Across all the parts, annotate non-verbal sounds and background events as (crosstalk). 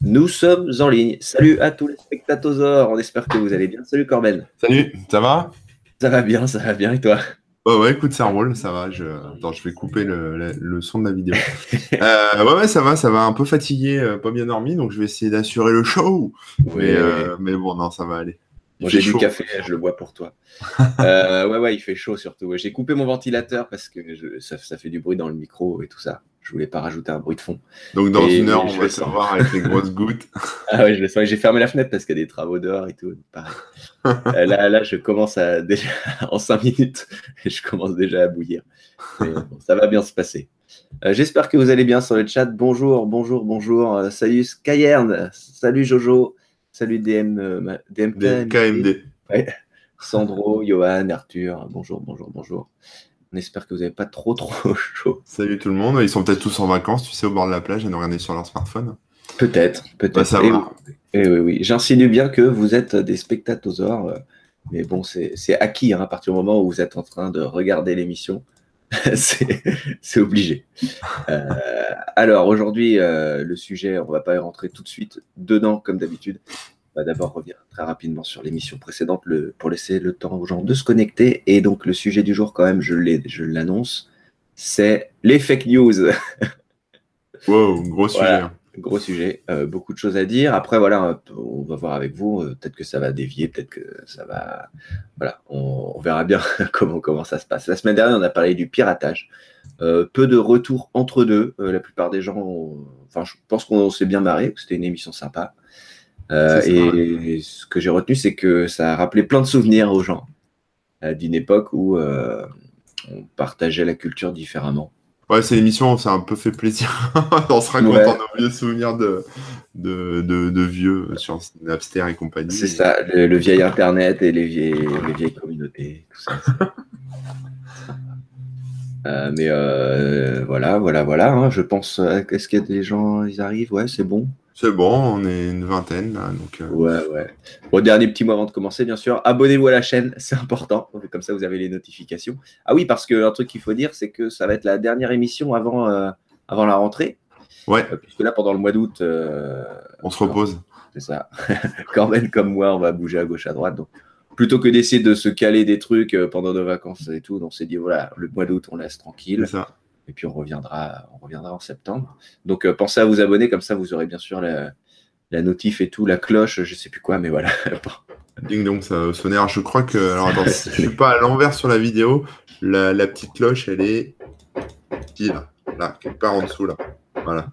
Nous sommes en ligne. Salut à tous les spectateurs. On espère que vous allez bien. Salut Corben. Salut, ça va? Ça va bien, ça va bien. Et toi? Oh Ouais, écoute, ça roule, ça va. Je... Attends, je vais couper le, son de la vidéo. (laughs) euh, ouais, ouais, ça va, ça va. Un peu fatigué, euh, pas bien dormi, donc je vais essayer d'assurer le show. Mais, euh, mais bon, non, ça va aller. j'ai du café, je le bois pour toi. (laughs) Ouais, ouais, il fait chaud surtout. J'ai coupé mon ventilateur parce que ça, ça, fait du bruit dans le micro et tout ça. Je voulais pas rajouter un bruit de fond. Donc dans une heure, on va savoir avec les grosses gouttes. (laughs) ah oui, je le sens. J'ai fermé la fenêtre parce qu'il y a des travaux dehors et tout. Euh, là, là, je commence à (laughs) déjà en cinq minutes (laughs) je commence déjà à bouillir. ça va bien se passer. Euh, j'espère que vous allez bien sur le chat. Bonjour, bonjour, bonjour. Euh, salut Skyern. Salut Jojo. Salut DM, DM KMD. Sandro, Johan, Arthur. Bonjour, bonjour, bonjour. On espère que vous n'avez pas trop trop (laughs) chaud. Salut tout le monde. Ils sont peut-être tous en vacances, tu sais, au bord de la plage et nous regarder sur leur smartphone. Peut-être, peut-être. et, eh oui, oui. J'insinue bien que vous êtes des spectateurs, euh, mais bon, c'est acquis hein, à partir du moment où vous êtes en train de regarder l'émission. (laughs) c'est obligé. Euh, alors aujourd'hui, euh, le sujet, on va pas y rentrer tout de suite dedans comme d'habitude va d'abord revenir très rapidement sur l'émission précédente le, pour laisser le temps aux gens de se connecter. Et donc, le sujet du jour, quand même, je l'annonce, c'est les fake news. (laughs) wow, gros sujet. Gros sujet, euh, beaucoup de choses à dire. Après, voilà, on va voir avec vous. Euh, peut-être que ça va dévier, peut-être que ça va. Voilà, on, verra bien (laughs) comment, comment ça se passe. La semaine dernière, on a parlé du piratage. Euh, peu de retours entre deux. la plupart des gens, enfin, je pense qu'on s'est bien marré. C'était une émission sympa. Euh, et ce que j'ai retenu, c'est que ça a rappelé plein de souvenirs aux gens euh, d'une époque où euh, on partageait la culture différemment. Ouais, c'est l'émission, ça a un peu fait plaisir. (laughs) on se raconte ouais. nos vieux souvenirs de, de, de, vieux sur Napster et compagnie. C'est ça, le, vieil Internet et les vieilles, les vieilles communautés, tout ça. (laughs) mais voilà, voilà, voilà. Hein, je pense. Est-ce qu'il y a des gens, ils arrivent? Ouais, c'est bon. C'est bon, on est une vingtaine là. Donc, euh. Ouais, ouais. Bon, dernier petit mot avant de commencer, bien sûr. Abonnez-vous à la chaîne, (laughs) c'est important. Comme ça, vous avez les notifications. Ah oui, parce qu'un truc qu'il faut dire, c'est que ça va être la dernière émission avant, euh, avant la rentrée. Ouais. Euh, puisque là, pendant le mois d'août. on se repose. C'est ça. (laughs) Corben, comme moi, on va bouger à gauche, à droite. Donc, plutôt que d'essayer de se caler des trucs pendant nos vacances et tout, on s'est dit, voilà, le mois d'août, on laisse tranquille. C'est ça et puis on reviendra, on reviendra en septembre. Donc euh, pensez à vous abonner, comme ça vous aurez bien sûr la, notif et tout, la cloche, je sais plus quoi, mais voilà. (laughs) Ding donc ça sonner. Alors je crois que, alors attends, (laughs) je suis pas à l'envers sur la vidéo. La, petite cloche, elle est là, là, quelque part en dessous là. Voilà.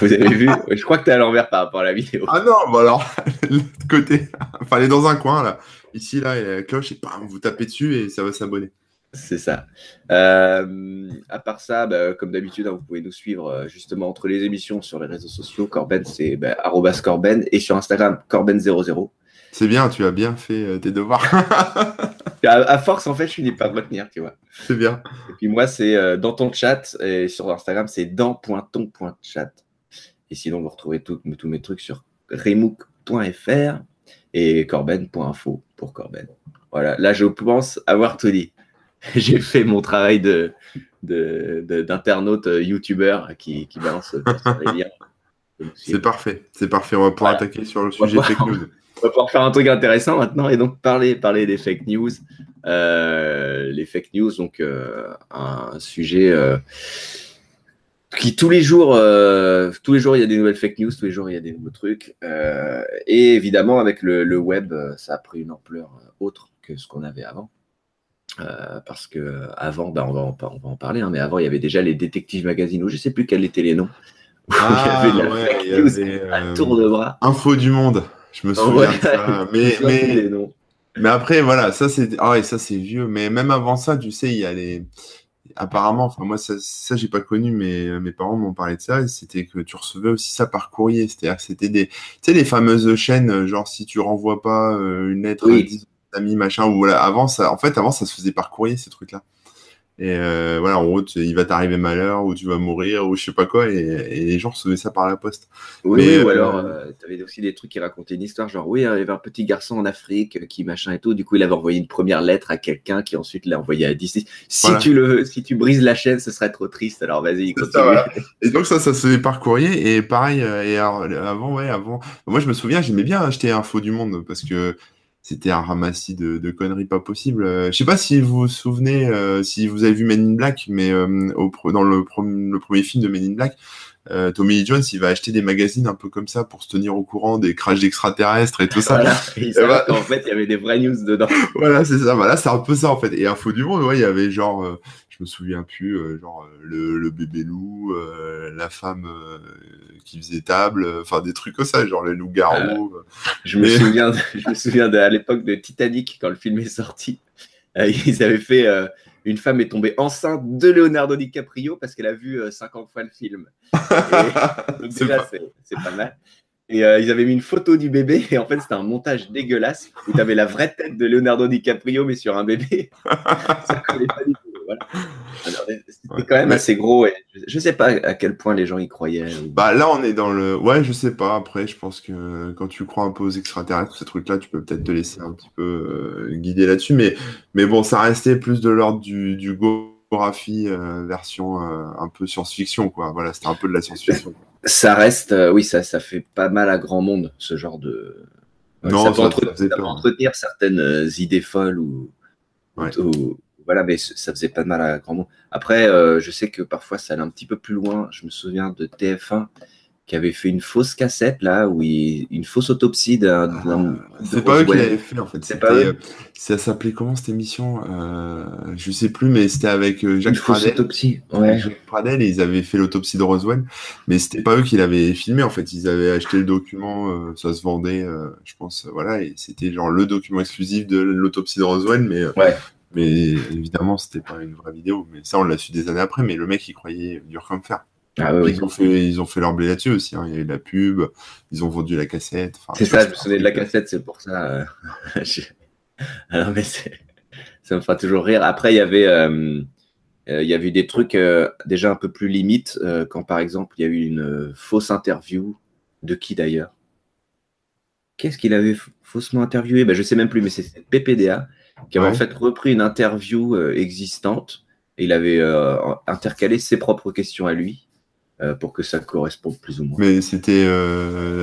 Vous avez vu? Je crois que tu es à l'envers par rapport à la vidéo. Ah non, bah alors, (laughs) l'autre côté. Enfin, elle est dans un coin là. Ici, là, il y a la cloche et bam, vous tapez dessus et ça va s'abonner. C'est ça. Euh, à part ça, bah, comme d'habitude, hein, vous pouvez nous suivre euh, justement entre les émissions sur les réseaux sociaux. Corben, c'est bah, Corben et sur Instagram, Corben00. C'est bien, tu as bien fait euh, tes devoirs. (laughs) à, force, en fait, je finis par me retenir, tu vois. C'est bien. Et puis moi, c'est dans ton chat et sur Instagram, c'est dans.ton.chat. Et sinon, vous retrouvez tous mes trucs sur remook.fr et corben.info pour Corben. Voilà, là, je pense avoir tout dit. (laughs) j'ai fait mon travail de, d'internaute euh, youtubeur qui, qui balance les liens. C'est parfait, c'est parfait. On va pouvoir attaquer sur le sujet fake news. (laughs) On va pouvoir faire un truc intéressant maintenant et donc parler, parler des fake news. Euh, les fake news, donc euh, un sujet qui tous les jours, tous les jours il y a des nouvelles fake news, tous les jours il y a des nouveaux trucs. et évidemment avec le, le, web, ça a pris une ampleur autre que ce qu'on avait avant. Euh, parce que avant, bah, on, va en, on, va en, parler, hein, mais avant il y avait déjà les détectives magazines où je sais plus quels étaient les noms. (laughs) Ah, il y avait, la fake news à tour de bras. Info du monde, je me souviens de ça. (laughs) Mais, mais, mais, après, voilà, ça c'est ah ça c'est vieux. Mais même avant ça, tu sais, il y a les. Apparemment, enfin moi ça, ça j'ai pas connu, mais mes parents m'ont parlé de ça. C'était que tu recevais aussi ça par courrier, c'est-à-dire que c'était des, tu sais, les fameuses chaînes, genre si tu renvoies pas euh, une lettre à 10 amis, machin, ou voilà, avant, ça, en fait, avant, ça se faisait par courrier, ces trucs-là. Et euh, voilà, en route, il va t'arriver malheur, ou tu vas mourir, ou je sais pas quoi, et, les gens recevaient ça par la poste. Oui, ou alors, euh, tu avais aussi des trucs qui racontaient une histoire, genre, oui, il y avait un petit garçon en Afrique qui machin et tout, du coup, il avait envoyé une première lettre à quelqu'un qui ensuite l'a envoyé à DC. Si, tu le, si tu brises la chaîne, ce serait trop triste, alors vas-y, continue. Et donc, ça, ça se fait par courrier, et pareil, et avant, ouais, avant, moi, je me souviens, j'aimais bien acheter Info du Monde, parce que c'était un ramassis de, de, conneries pas possibles. Euh, je sais pas si vous vous souvenez, euh, si vous avez vu Men in Black, mais euh, au, dans le, le, premier film de Men in Black, Tommy Lee Jones, il va acheter des magazines un peu comme ça pour se tenir au courant des crashs d'extraterrestres et tout ça. Voilà, (laughs) bah en fait, il y avait des vraies news dedans. (laughs) voilà, c'est ça. Voilà, c'est un peu ça en fait. Et Info du Monde, ouais, il y avait genre je me souviens plus, euh, genre euh, le, bébé loup, euh, la femme qui faisait table, enfin des trucs comme ça, genre les loups-garous. je, me souviens, je me souviens à l'époque de Titanic, quand le film est sorti, ils avaient fait Une femme est tombée enceinte de Leonardo DiCaprio parce qu'elle a vu 50 fois le film. (laughs) c'est pas... mal. Et ils avaient mis une photo du bébé et en fait c'était un montage dégueulasse où tu avais la vraie tête de Leonardo DiCaprio mais sur un bébé. (laughs) ça collait pas du tout. C'était quand même assez gros. Et je, sais pas à quel point les gens y croyaient. Bah là, on est dans le. Ouais, je sais pas. Après, je pense que quand tu crois un peu aux extraterrestres, ces trucs-là, tu peux peut-être te laisser un petit peu euh, guider là-dessus. Mais, mais bon, ça restait plus de l'ordre du, du Gorafi euh, version euh, un peu science-fiction, quoi. Voilà, c'était un peu de la science-fiction. Ça reste, oui, ça, ça fait pas mal à grand monde, ce genre de. Non, ça, peut, entretenir, certaines idées folles ou, ou, voilà, mais ça faisait pas de mal à grand monde. Après, euh, je sais que parfois ça allait un petit peu plus loin. Je me souviens de TF1 qui avait fait une fausse cassette là, où une fausse autopsie d'un. Ah, c'est pas eux qui l'avaient fait en fait. C'est pas euh, Ça s'appelait comment cette émission euh, Je sais plus, mais c'était avec euh, Jacques Pradel. autopsie. Ouais. Jacques Pradel et ils avaient fait l'autopsie de Roswell, mais c'était pas eux qui l'avaient filmé en fait. Ils avaient acheté le document, ça se vendait, je pense, voilà, et c'était genre le document exclusif de l'autopsie de Roswell, mais ouais. Mais évidemment, c'était pas une vraie vidéo. Mais ça, on l'a su des années après. Mais le mec, il croyait dur comme fer. Ah ils, ont fait, ils ont fait leur blé là-dessus aussi. Hein. Il y a eu la pub, ils ont vendu la cassette. c'est ça, je me souviens de la cassette, c'est pour ça. Euh, (laughs) Alors, mais ça me fera toujours rire. Après, il y avait, euh, euh, il y avait eu des trucs déjà un peu plus limites, quand par exemple, il y a eu une fausse interview de qui d'ailleurs? Qu'est-ce qu'il avait faussement interviewé? Ben, Je sais même plus, mais c'est PPDA qui avait en fait repris une interview euh, existante et il avait euh, intercalé ses propres questions à lui euh, pour que ça corresponde plus ou moins. Mais c'était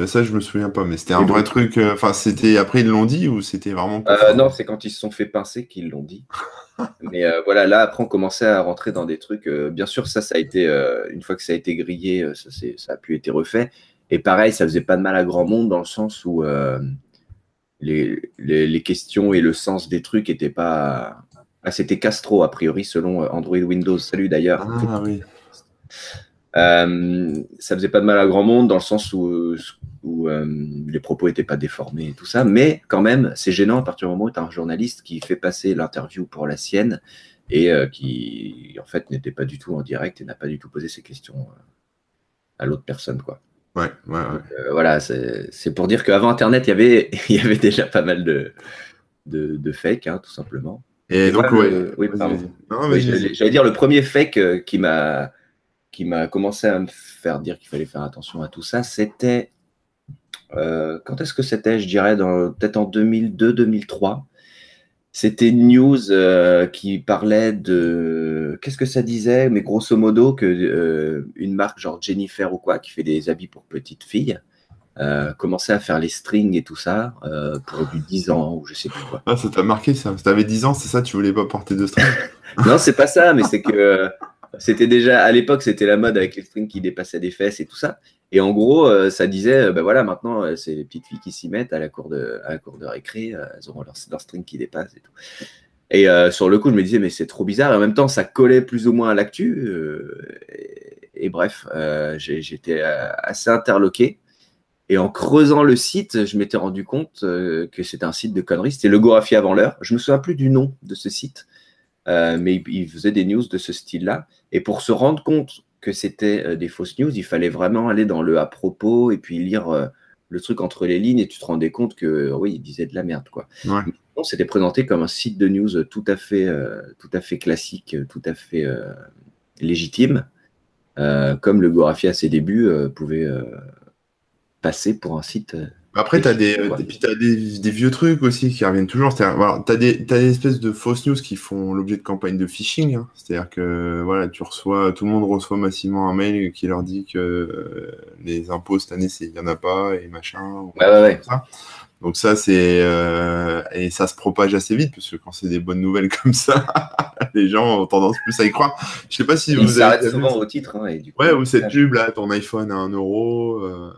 ça, je me souviens pas, mais c'était un vrai truc. Enfin, c'était après ils l'ont dit ou c'était vraiment. non, c'est quand ils se sont fait pincer qu'ils l'ont dit. (laughs) mais voilà, là après on commençait à rentrer dans des trucs. bien sûr, ça, ça a été une fois que ça a été grillé, ça, ça a pu être refait. Et pareil, ça faisait pas de mal à grand monde dans le sens où les, les, questions et le sens des trucs n'étaient pas. Ah, c'était Castro, a priori, selon euh, Android Windows. Salut d'ailleurs. Ah oui. Euh, ça faisait pas de mal à grand monde dans le sens où, où euh, les propos n'étaient pas déformés et tout ça, mais quand même, c'est gênant à partir du moment où tu as un journaliste qui fait passer l'interview pour la sienne et qui, en fait, n'était pas du tout en direct et n'a pas du tout posé ses questions à l'autre personne, quoi. Ouais, ouais, ouais. Euh, voilà, c'est pour dire qu'avant Internet, il y avait, (laughs) il y avait déjà pas mal de, de, de fake, hein, tout simplement. Et, donc, oui, J'allais dire le premier fake euh, qui m'a qui m'a commencé à me faire dire qu'il fallait faire attention à tout ça, c'était euh, quand est-ce que c'était Je dirais peut-être en 2002-2003. C'était une news euh, qui parlait de qu'est-ce que ça disait, mais grosso modo que euh, une marque genre Jennifer ou quoi qui fait des habits pour petites filles euh, commençait à faire les strings et tout ça pour du 10 ans ou je sais plus quoi. Ah, ça t'a marqué ça. T'avais 10 ans, c'est ça, tu voulais pas porter de strings (laughs) Non, c'est pas ça, mais c'est que c'était déjà à l'époque, c'était la mode avec les strings qui dépassaient des fesses et tout ça. Et en gros, euh, ça disait, ben voilà, maintenant, euh, c'est les petites filles qui s'y mettent à la cour de, à la cour de récré, elles auront leur, leur, string qui dépasse et tout. Et sur le coup, je me disais, mais c'est trop bizarre. Et en même temps, ça collait plus ou moins à l'actu. Et, bref, j'étais assez interloqué. Et en creusant le site, je m'étais rendu compte que c'était un site de conneries. C'était le Gorafi avant l'heure. Je me souviens plus du nom de ce site. Euh, mais il, faisait des news de ce style-là. Et pour se rendre compte que c'était euh, des fausses news, il fallait vraiment aller dans le à propos et puis lire euh, le truc entre les lignes et tu te rendais compte que oui, il disait de la merde. quoi. Non, c'était présenté comme un site de news tout à fait, tout à fait classique, tout à fait légitime, comme le Gorafi à ses débuts pouvait passer pour un site après, tu as, des, des, vieux trucs aussi qui reviennent toujours. Tu as, des, espèces de fausses news qui font l'objet de campagnes de phishing. Hein. C'est-à-dire que voilà, tu reçois, tout le monde reçoit massivement un mail qui leur dit que euh, les impôts cette année, il n'y en a pas et machin. Ouais, ouais, ouais. Ça. Donc ça, c'est euh, et ça se propage assez vite parce que quand c'est des bonnes nouvelles (laughs) comme ça, les gens ont tendance plus à y croire. Je sais pas si vous avez souvent au titre. Hein, ouais, ou cette pub là, ton iPhone à 1 euro. Euh,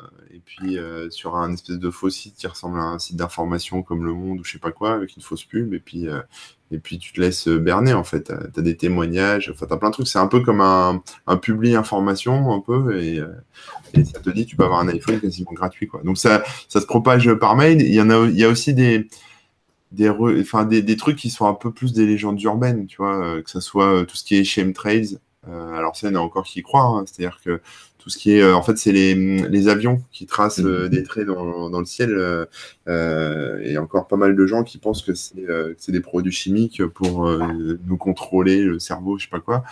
puis euh, sur un espèce de faux site qui ressemble à un site d'information comme Le Monde ou je sais pas quoi, avec une fausse pub, et puis, euh, et puis tu te laisses berner en fait. Tu as des témoignages, enfin tu as plein de trucs. C'est un peu comme un, un publi information, un peu, et, euh, ça te dit tu peux avoir un iPhone quasiment gratuit. Quoi. Donc ça, ça se propage par mail. Il y, en a, il y a aussi des. Des, enfin, des, des, trucs qui sont un peu plus des légendes urbaines, tu vois, que ce soit tout ce qui est chemtrails. alors ça, il y en a encore qui y croient, hein. c'est-à-dire que tout ce qui est, euh, en fait, c'est les, les, avions qui tracent euh, mhm. des traits dans, dans le ciel. Euh, et encore pas mal de gens qui pensent que c'est des produits chimiques pour nous contrôler le cerveau, je sais pas quoi.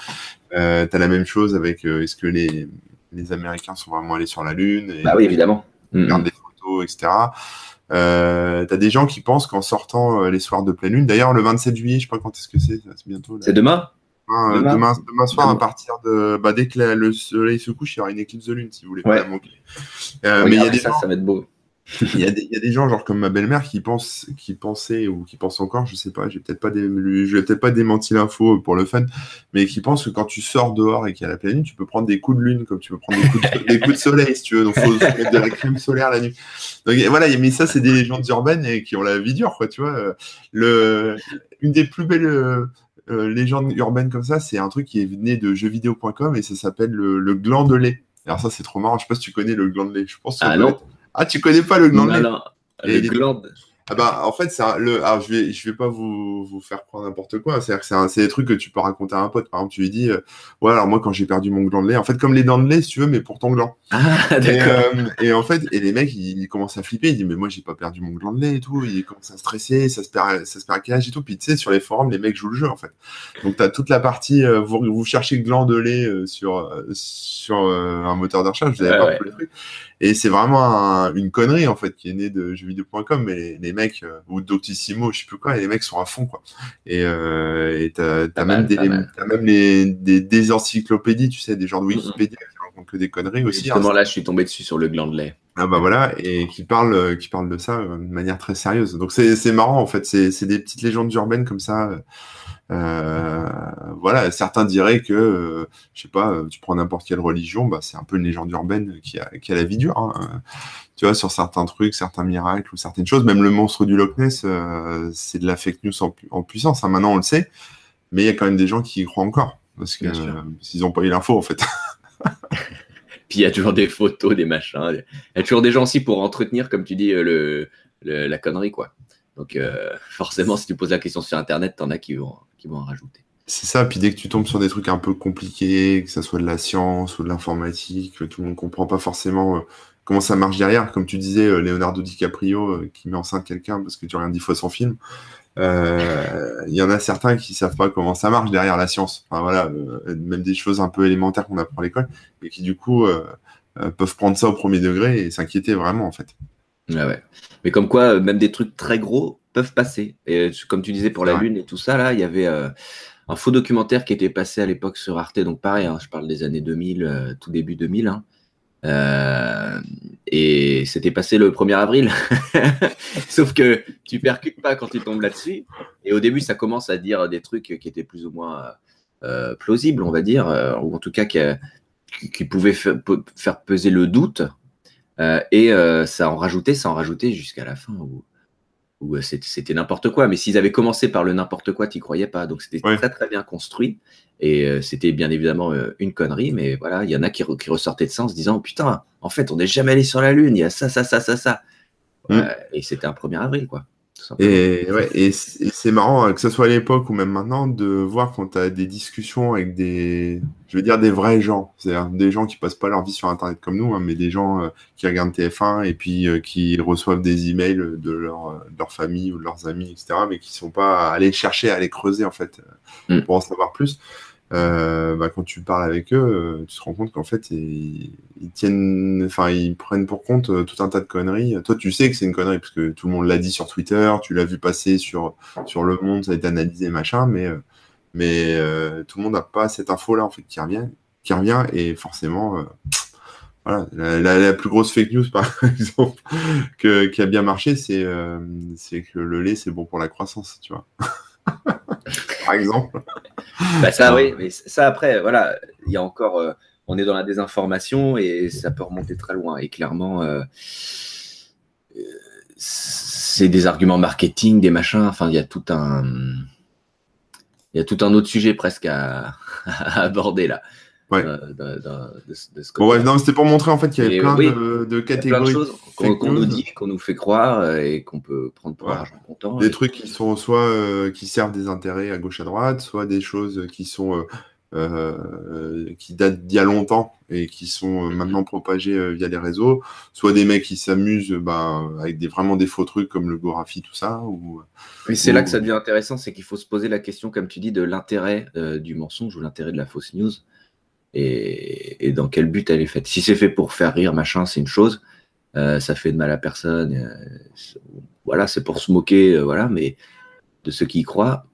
tu as la même chose avec est-ce que les, les Américains sont vraiment allés sur la Lune et, Bah oui, évidemment. Regardent des photos, etc. Euh, t'as des gens qui pensent qu'en sortant les soirs de pleine lune, d'ailleurs le 27 juillet, je sais pas quand est-ce que c'est, c'est bientôt. C'est demain? Demain, demain, soir, à partir de. Bah, dès que le soleil se couche, il y aura une éclipse de lune, si vous voulez pas la manquer. Euh, mais il y a des ça, ça va être beau. (laughs) Il y, a des, y, a des gens, genre comme ma belle-mère, qui pensent, qui pensaient ou qui pensent encore, je sais pas, j'ai peut-être pas, dé, peut-être pas démenti l'info pour le fun, mais qui pensent que quand tu sors dehors et qu'il y a la pleine lune, tu peux prendre des coups de lune comme tu peux prendre des coups de, des coups de soleil si tu veux. Donc faut, faut mettre de la crème solaire la nuit. Donc voilà, mais ça c'est des légendes urbaines et qui ont la vie dure, quoi. Tu vois, le, une des plus belles euh, légende urbaine comme ça, c'est un truc qui est né de jeuxvideo.com et ça s'appelle le, gland de lait. Alors ça, c'est trop marrant. Je sais pas si tu connais le gland de lait. Je pense ah non. Ah, tu connais pas le gland de lait? Non. Le gland. Ah bah, en fait, c'est le. Alors, je vais, je vais pas vous, vous faire prendre n'importe quoi. C'est-à-dire que c'est des trucs que tu peux raconter à un pote. Par exemple, tu lui dis, euh, ouais, alors moi, quand j'ai perdu mon gland de lait, en fait, comme les dents de lait, si tu veux, mais pour ton gland. Ah, d'accord. Euh, et, en fait, et les mecs, ils, commencent à flipper. Ils disent, mais moi, j'ai pas perdu mon gland de lait et tout. Ils commencent à stresser, ça se perd, ça se perd à quel âge et tout. Puis, tu sais, sur les forums, les mecs jouent le jeu, en fait. Donc, tu as toute la partie, euh, vous, vous cherchez gland de lait sur, sur un moteur de recherche, vous avez pas tous les trucs. Et c'est vraiment une connerie, en fait, qui est née de jeuxvideo.com. Mais les, mecs, euh, ou Doctissimo, je sais plus quoi, et les mecs sont à fond, quoi. Et euh, t'as as même, des, as même les, des, des, encyclopédies, tu sais, des genres de Wikipédia qui racontent que des conneries aussi. Hein. Justement, là, je suis tombé dessus sur le gland de lait. Ah bah voilà, et qui parle, qui parle de ça euh, de manière très sérieuse. Donc c'est marrant, en fait. C'est des petites légendes urbaines comme ça. Euh, voilà, certains diraient que, euh, je sais pas, euh, tu prends n'importe quelle religion, bah, c'est un peu une légende urbaine qui a, qui a la vie dure. Hein. Tu vois, sur certains trucs, certains miracles ou certaines choses, même le monstre du Loch Ness, c'est de la fake news en, puissance. Hein. Maintenant, on le sait, mais il y a quand même des gens qui y croient encore parce qu'ils n'ont pas eu l'info en fait. (laughs) Puis il y a toujours des photos, des machins. Il y a toujours des gens aussi pour entretenir, comme tu dis, le, la connerie, quoi. Donc (laughs) forcément, si tu poses la question sur Internet, t'en as qui vont, vont en rajouter. C'est ça, puis dès que tu tombes sur des trucs un peu compliqués, que ce soit de la science ou de l'informatique, que tout le monde ne comprend pas forcément euh, comment ça marche derrière, comme tu disais, euh, Leonardo DiCaprio euh, qui met enceinte quelqu'un parce que tu regardes dix fois son film, il y en a certains qui savent pas comment ça marche derrière la science. Enfin voilà, même des choses un peu élémentaires qu'on apprend à l'école, et qui du coup peuvent prendre ça au premier degré et s'inquiéter vraiment en fait. Ouais. Mais comme quoi, même des trucs très gros peuvent passer. Et euh, comme tu disais pour la Lune et tout ça, là, il y avait euh, un faux documentaire qui était passé à l'époque sur Arte. Donc pareil, hein, je parle des années 2000, euh, tout début 2000. Hein. et c'était passé le 1er avril. (laughs) Sauf que tu percutes pas quand tu tombes là-dessus. Et au début, ça commence à dire des trucs qui étaient plus ou moins plausibles, on va dire, ou en tout cas qui, qui pouvaient faire peser le doute. Et ça en rajoutait, ça en rajoutait jusqu'à la fin où, où euh, c'était n'importe quoi. Mais s'ils avaient commencé par le n'importe quoi, tu n'y croyais pas. Donc c'était très très bien construit. Et euh, c'était bien évidemment euh, une connerie, mais voilà, il y en a qui, ressortaient de ça en se disant Putain, en fait, on n'est jamais allé sur la Lune, il y a ça, ça, ça, ça, ça. Mm. et c'était un 1er avril, quoi. Et, ouais, et c'est marrant, hein, que ce soit à l'époque ou même maintenant, de voir quand tu as des discussions avec des, je veux dire, des vrais gens. C'est-à-dire des gens qui passent pas leur vie sur Internet comme nous, hein, mais des gens euh, qui regardent TF1 et puis euh, qui reçoivent des emails de leur, euh, leur, famille ou de leurs amis, etc., mais qui sont pas allés chercher, à aller creuser, en fait, mm. pour en savoir plus. Euh, bah, quand tu parles avec eux, euh, tu te rends compte qu'en fait, ils, tiennent, enfin, ils prennent pour compte euh, tout un tas de conneries. Toi, tu sais que c'est une connerie parce que tout le monde l'a dit sur Twitter, tu l'as vu passer sur, sur Le Monde, ça a été analysé, machin, mais, mais tout le monde n'a pas cette info-là, en fait, qui revient, qui revient et forcément, voilà, la, plus grosse fake news, par (laughs) exemple, que, qui a bien marché, c'est c'est que le lait, c'est bon pour la croissance, tu vois. (laughs) par exemple. Bah ça, oui, mais ça après, voilà, il y a encore, euh, on est dans la désinformation et ça peut remonter très loin. Et clairement, euh, c'est des arguments marketing, des machins. Enfin, il y a tout un, il y a tout un autre sujet presque à (laughs) aborder là. Ouais. Euh, non, c'était pour montrer en fait qu'il y avait plein, de, catégories. de choses qu'on nous dit, qu'on nous fait croire euh, et qu'on peut prendre pour argent comptant. Des trucs qui sont soit euh, qui servent des intérêts à gauche à droite, soit des choses qui sont qui datent d'il y a longtemps et qui sont mhm. maintenant propagées via les réseaux, soit des mecs qui s'amusent bah, avec des vraiment des faux trucs comme le Gorafi, tout ça. Ou, oui, c'est là que ça devient intéressant, c'est qu'il faut se poser la question, comme tu dis, de l'intérêt du mensonge ou l'intérêt de la fausse news et, dans quel but elle est faite. Si c'est fait pour faire rire, machin, c'est une chose. Euh, ça fait de mal à personne. Euh, voilà, c'est pour se moquer, euh, voilà, mais de ceux qui y croient.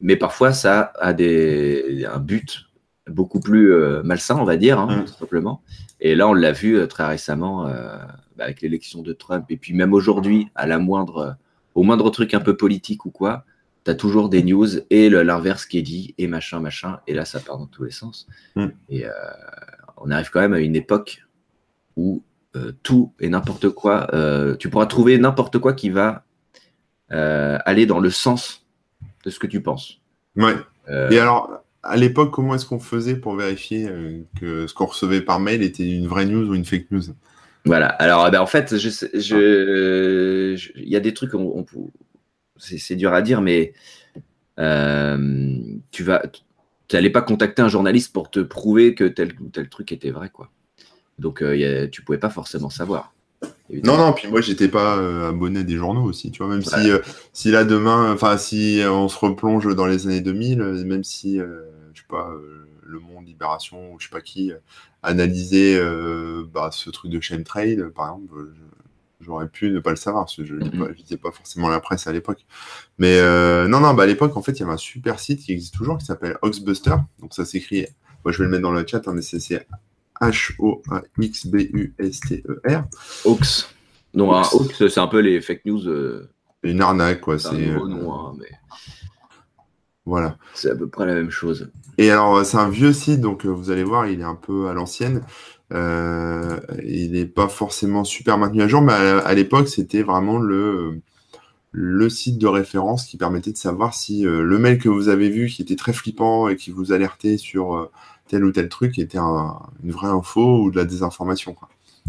Mais parfois, ça a des, un but beaucoup plus malsain, on va dire, hein, mmh. tout simplement. Et là, on l'a vu très récemment bah, avec l'élection de Trump. Et puis même aujourd'hui, à la moindre, au moindre truc un peu politique ou quoi, tu as toujours des news et l'inverse qui est dit et machin, machin. Et là, ça part dans tous les sens. Mm. Et euh, on arrive quand même à une époque où euh, tout et n'importe quoi, euh, tu pourras trouver n'importe quoi qui va aller dans le sens de ce que tu penses. Ouais. et alors, à l'époque, comment est-ce qu'on faisait pour vérifier que ce qu'on recevait par mail était une vraie news ou une fake news? Voilà. Alors, eh ben, en fait, il je, y a des trucs, on, on, c'est dur à dire, mais euh, tu vas, tu n'allais pas contacter un journaliste pour te prouver que tel ou tel truc était vrai, quoi. Donc euh, tu pouvais pas forcément savoir. Non, non, puis moi j'étais pas euh, abonné des journaux aussi, tu vois, même si, si là demain, enfin si on se replonge dans les années 2000, même si, je sais pas, Le Monde, Libération, ou je sais pas qui, analysait bah, ce truc de trade par exemple, J'aurais pu ne pas le savoir, parce que je ne pas forcément la presse à l'époque. Mais euh, non, non, bah à l'époque, en fait, il y avait un super site qui existe toujours, qui s'appelle Oxbuster. Donc ça s'écrit, moi je vais le mettre dans le chat, hein, mais c'est H-O-A-X-B-U-S-T-E-R. Ox. Non, Ox, Ox c'est un peu les fake news. Euh, Une arnaque, quoi. C'est un nom, hein, mais... Voilà. C'est à peu près la même chose. Et alors, c'est un vieux site, donc euh, vous allez voir, il est un peu à l'ancienne. Euh, il n'est pas forcément super maintenu à jour, mais à, l'époque, c'était vraiment le, le site de référence qui permettait de savoir si euh, le mail que vous avez vu, qui était très flippant et qui vous alertait sur euh, tel ou tel truc, était une vraie info ou de la désinformation.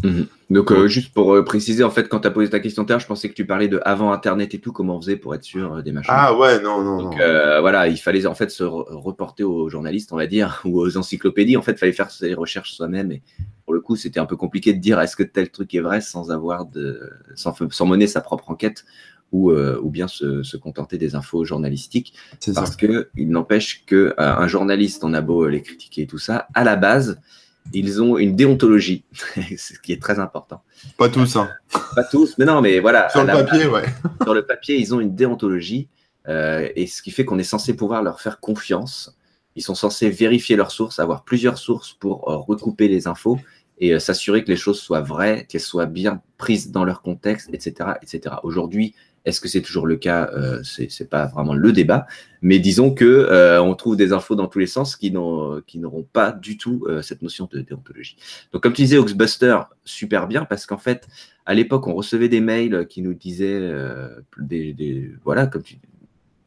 Mhm. Donc, euh, juste pour euh, préciser, en fait, quand tu as posé ta question tout je pensais que tu parlais de avant Internet et tout, comment on faisait pour être sûr euh, des machins. Ah ouais, non, non. Donc, voilà, il fallait en fait se reporter aux journalistes, on va dire, (laughs) ou aux encyclopédies. En fait, il fallait faire ses recherches soi-même. Et pour le coup, c'était un peu compliqué de dire est-ce que tel truc est vrai sans avoir de, sans, sans mener sa propre enquête ou, ou bien se, se, contenter des infos journalistiques. Parce que il n'empêche que un journaliste, on a beau les critiquer et tout ça, à la base, ils ont une déontologie, (laughs) ce qui est très important. Pas tous, hein. Pas tous, mais non, mais voilà. Sur le papier, ouais. (laughs) Sur le papier, ils ont une déontologie, euh, et ce qui fait qu'on est censé pouvoir leur faire confiance. Ils sont censés vérifier leurs sources, avoir plusieurs sources pour euh, recouper les infos et euh, s'assurer que les choses soient vraies, qu'elles soient bien prises dans leur contexte, etc., etc. Aujourd'hui, est-ce que c'est toujours le cas euh, C'est pas vraiment le débat, mais disons que euh, on trouve des infos dans tous les sens qui n'auront pas du tout euh, cette notion de déontologie. Donc, comme tu disais, Oxbuster, super bien parce qu'en fait, à l'époque, on recevait des mails qui nous disaient euh, voilà, comme tu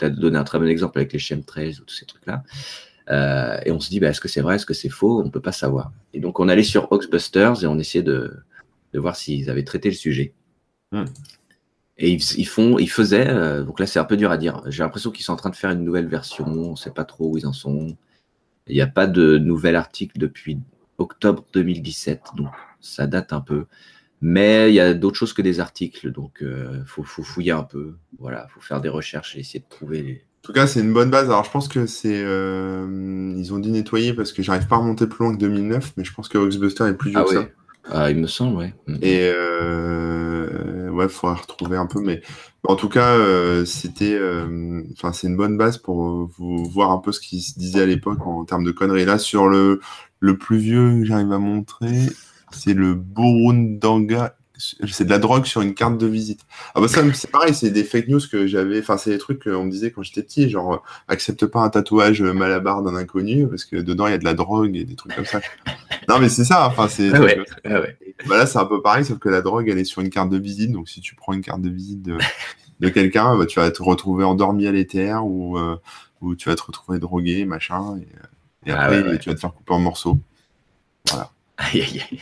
as donné un très bon exemple avec les chemtrails ou tous ces trucs-là. Et on se dit, bah, est-ce que c'est vrai, est-ce que c'est faux On ne peut pas savoir. Et donc, on allait sur Oxbusters et on essayait de, de voir s'ils avaient traité le sujet. Hmm. Et ils, font, ils faisaient, euh, donc là c'est un peu dur à dire. J'ai l'impression qu'ils sont en train de faire une nouvelle version. On ne sait pas trop où ils en sont. Il n'y a pas de nouvel article depuis octobre 2017, donc ça date un peu. Mais il y a d'autres choses que des articles, donc il euh, faut, fouiller un peu. Voilà, faut faire des recherches et essayer de trouver. Les... En tout cas, c'est une bonne base. Alors, je pense que c'est, euh, ils ont dû nettoyer parce que j'arrive pas à remonter plus loin que 2009, mais je pense que Oxbuster est plus vieux ah que ça. Ah, il me semble, ouais. Mm. Et euh, ouais, faudra retrouver un peu, mais en tout cas, euh, c'était, euh, enfin, c'est une bonne base pour vous voir un peu ce qui se disait à l'époque en termes de conneries. Là, sur le, le plus vieux que j'arrive à montrer, c'est le Burundanga c'est de la drogue sur une carte de visite. Ah bah ça, (laughs) c'est pareil, c'est des fake news que j'avais, enfin, c'est des trucs qu'on me disait quand j'étais petit, genre, accepte pas un tatouage malabar d'un inconnu parce que dedans il y a de la drogue et des trucs comme ça. (laughs) non, mais c'est ça, enfin, c'est. Ah ouais, ah ouais. Bah là, c'est un peu pareil, sauf que la drogue, elle est sur une carte de visite, donc si tu prends une carte de visite de, de quelqu'un, bah, tu vas te retrouver endormi à l'éther ou, euh, ou tu vas te retrouver drogué, machin, et, ah après, tu vas te faire couper en morceaux. Voilà. Aïe, aïe, aïe.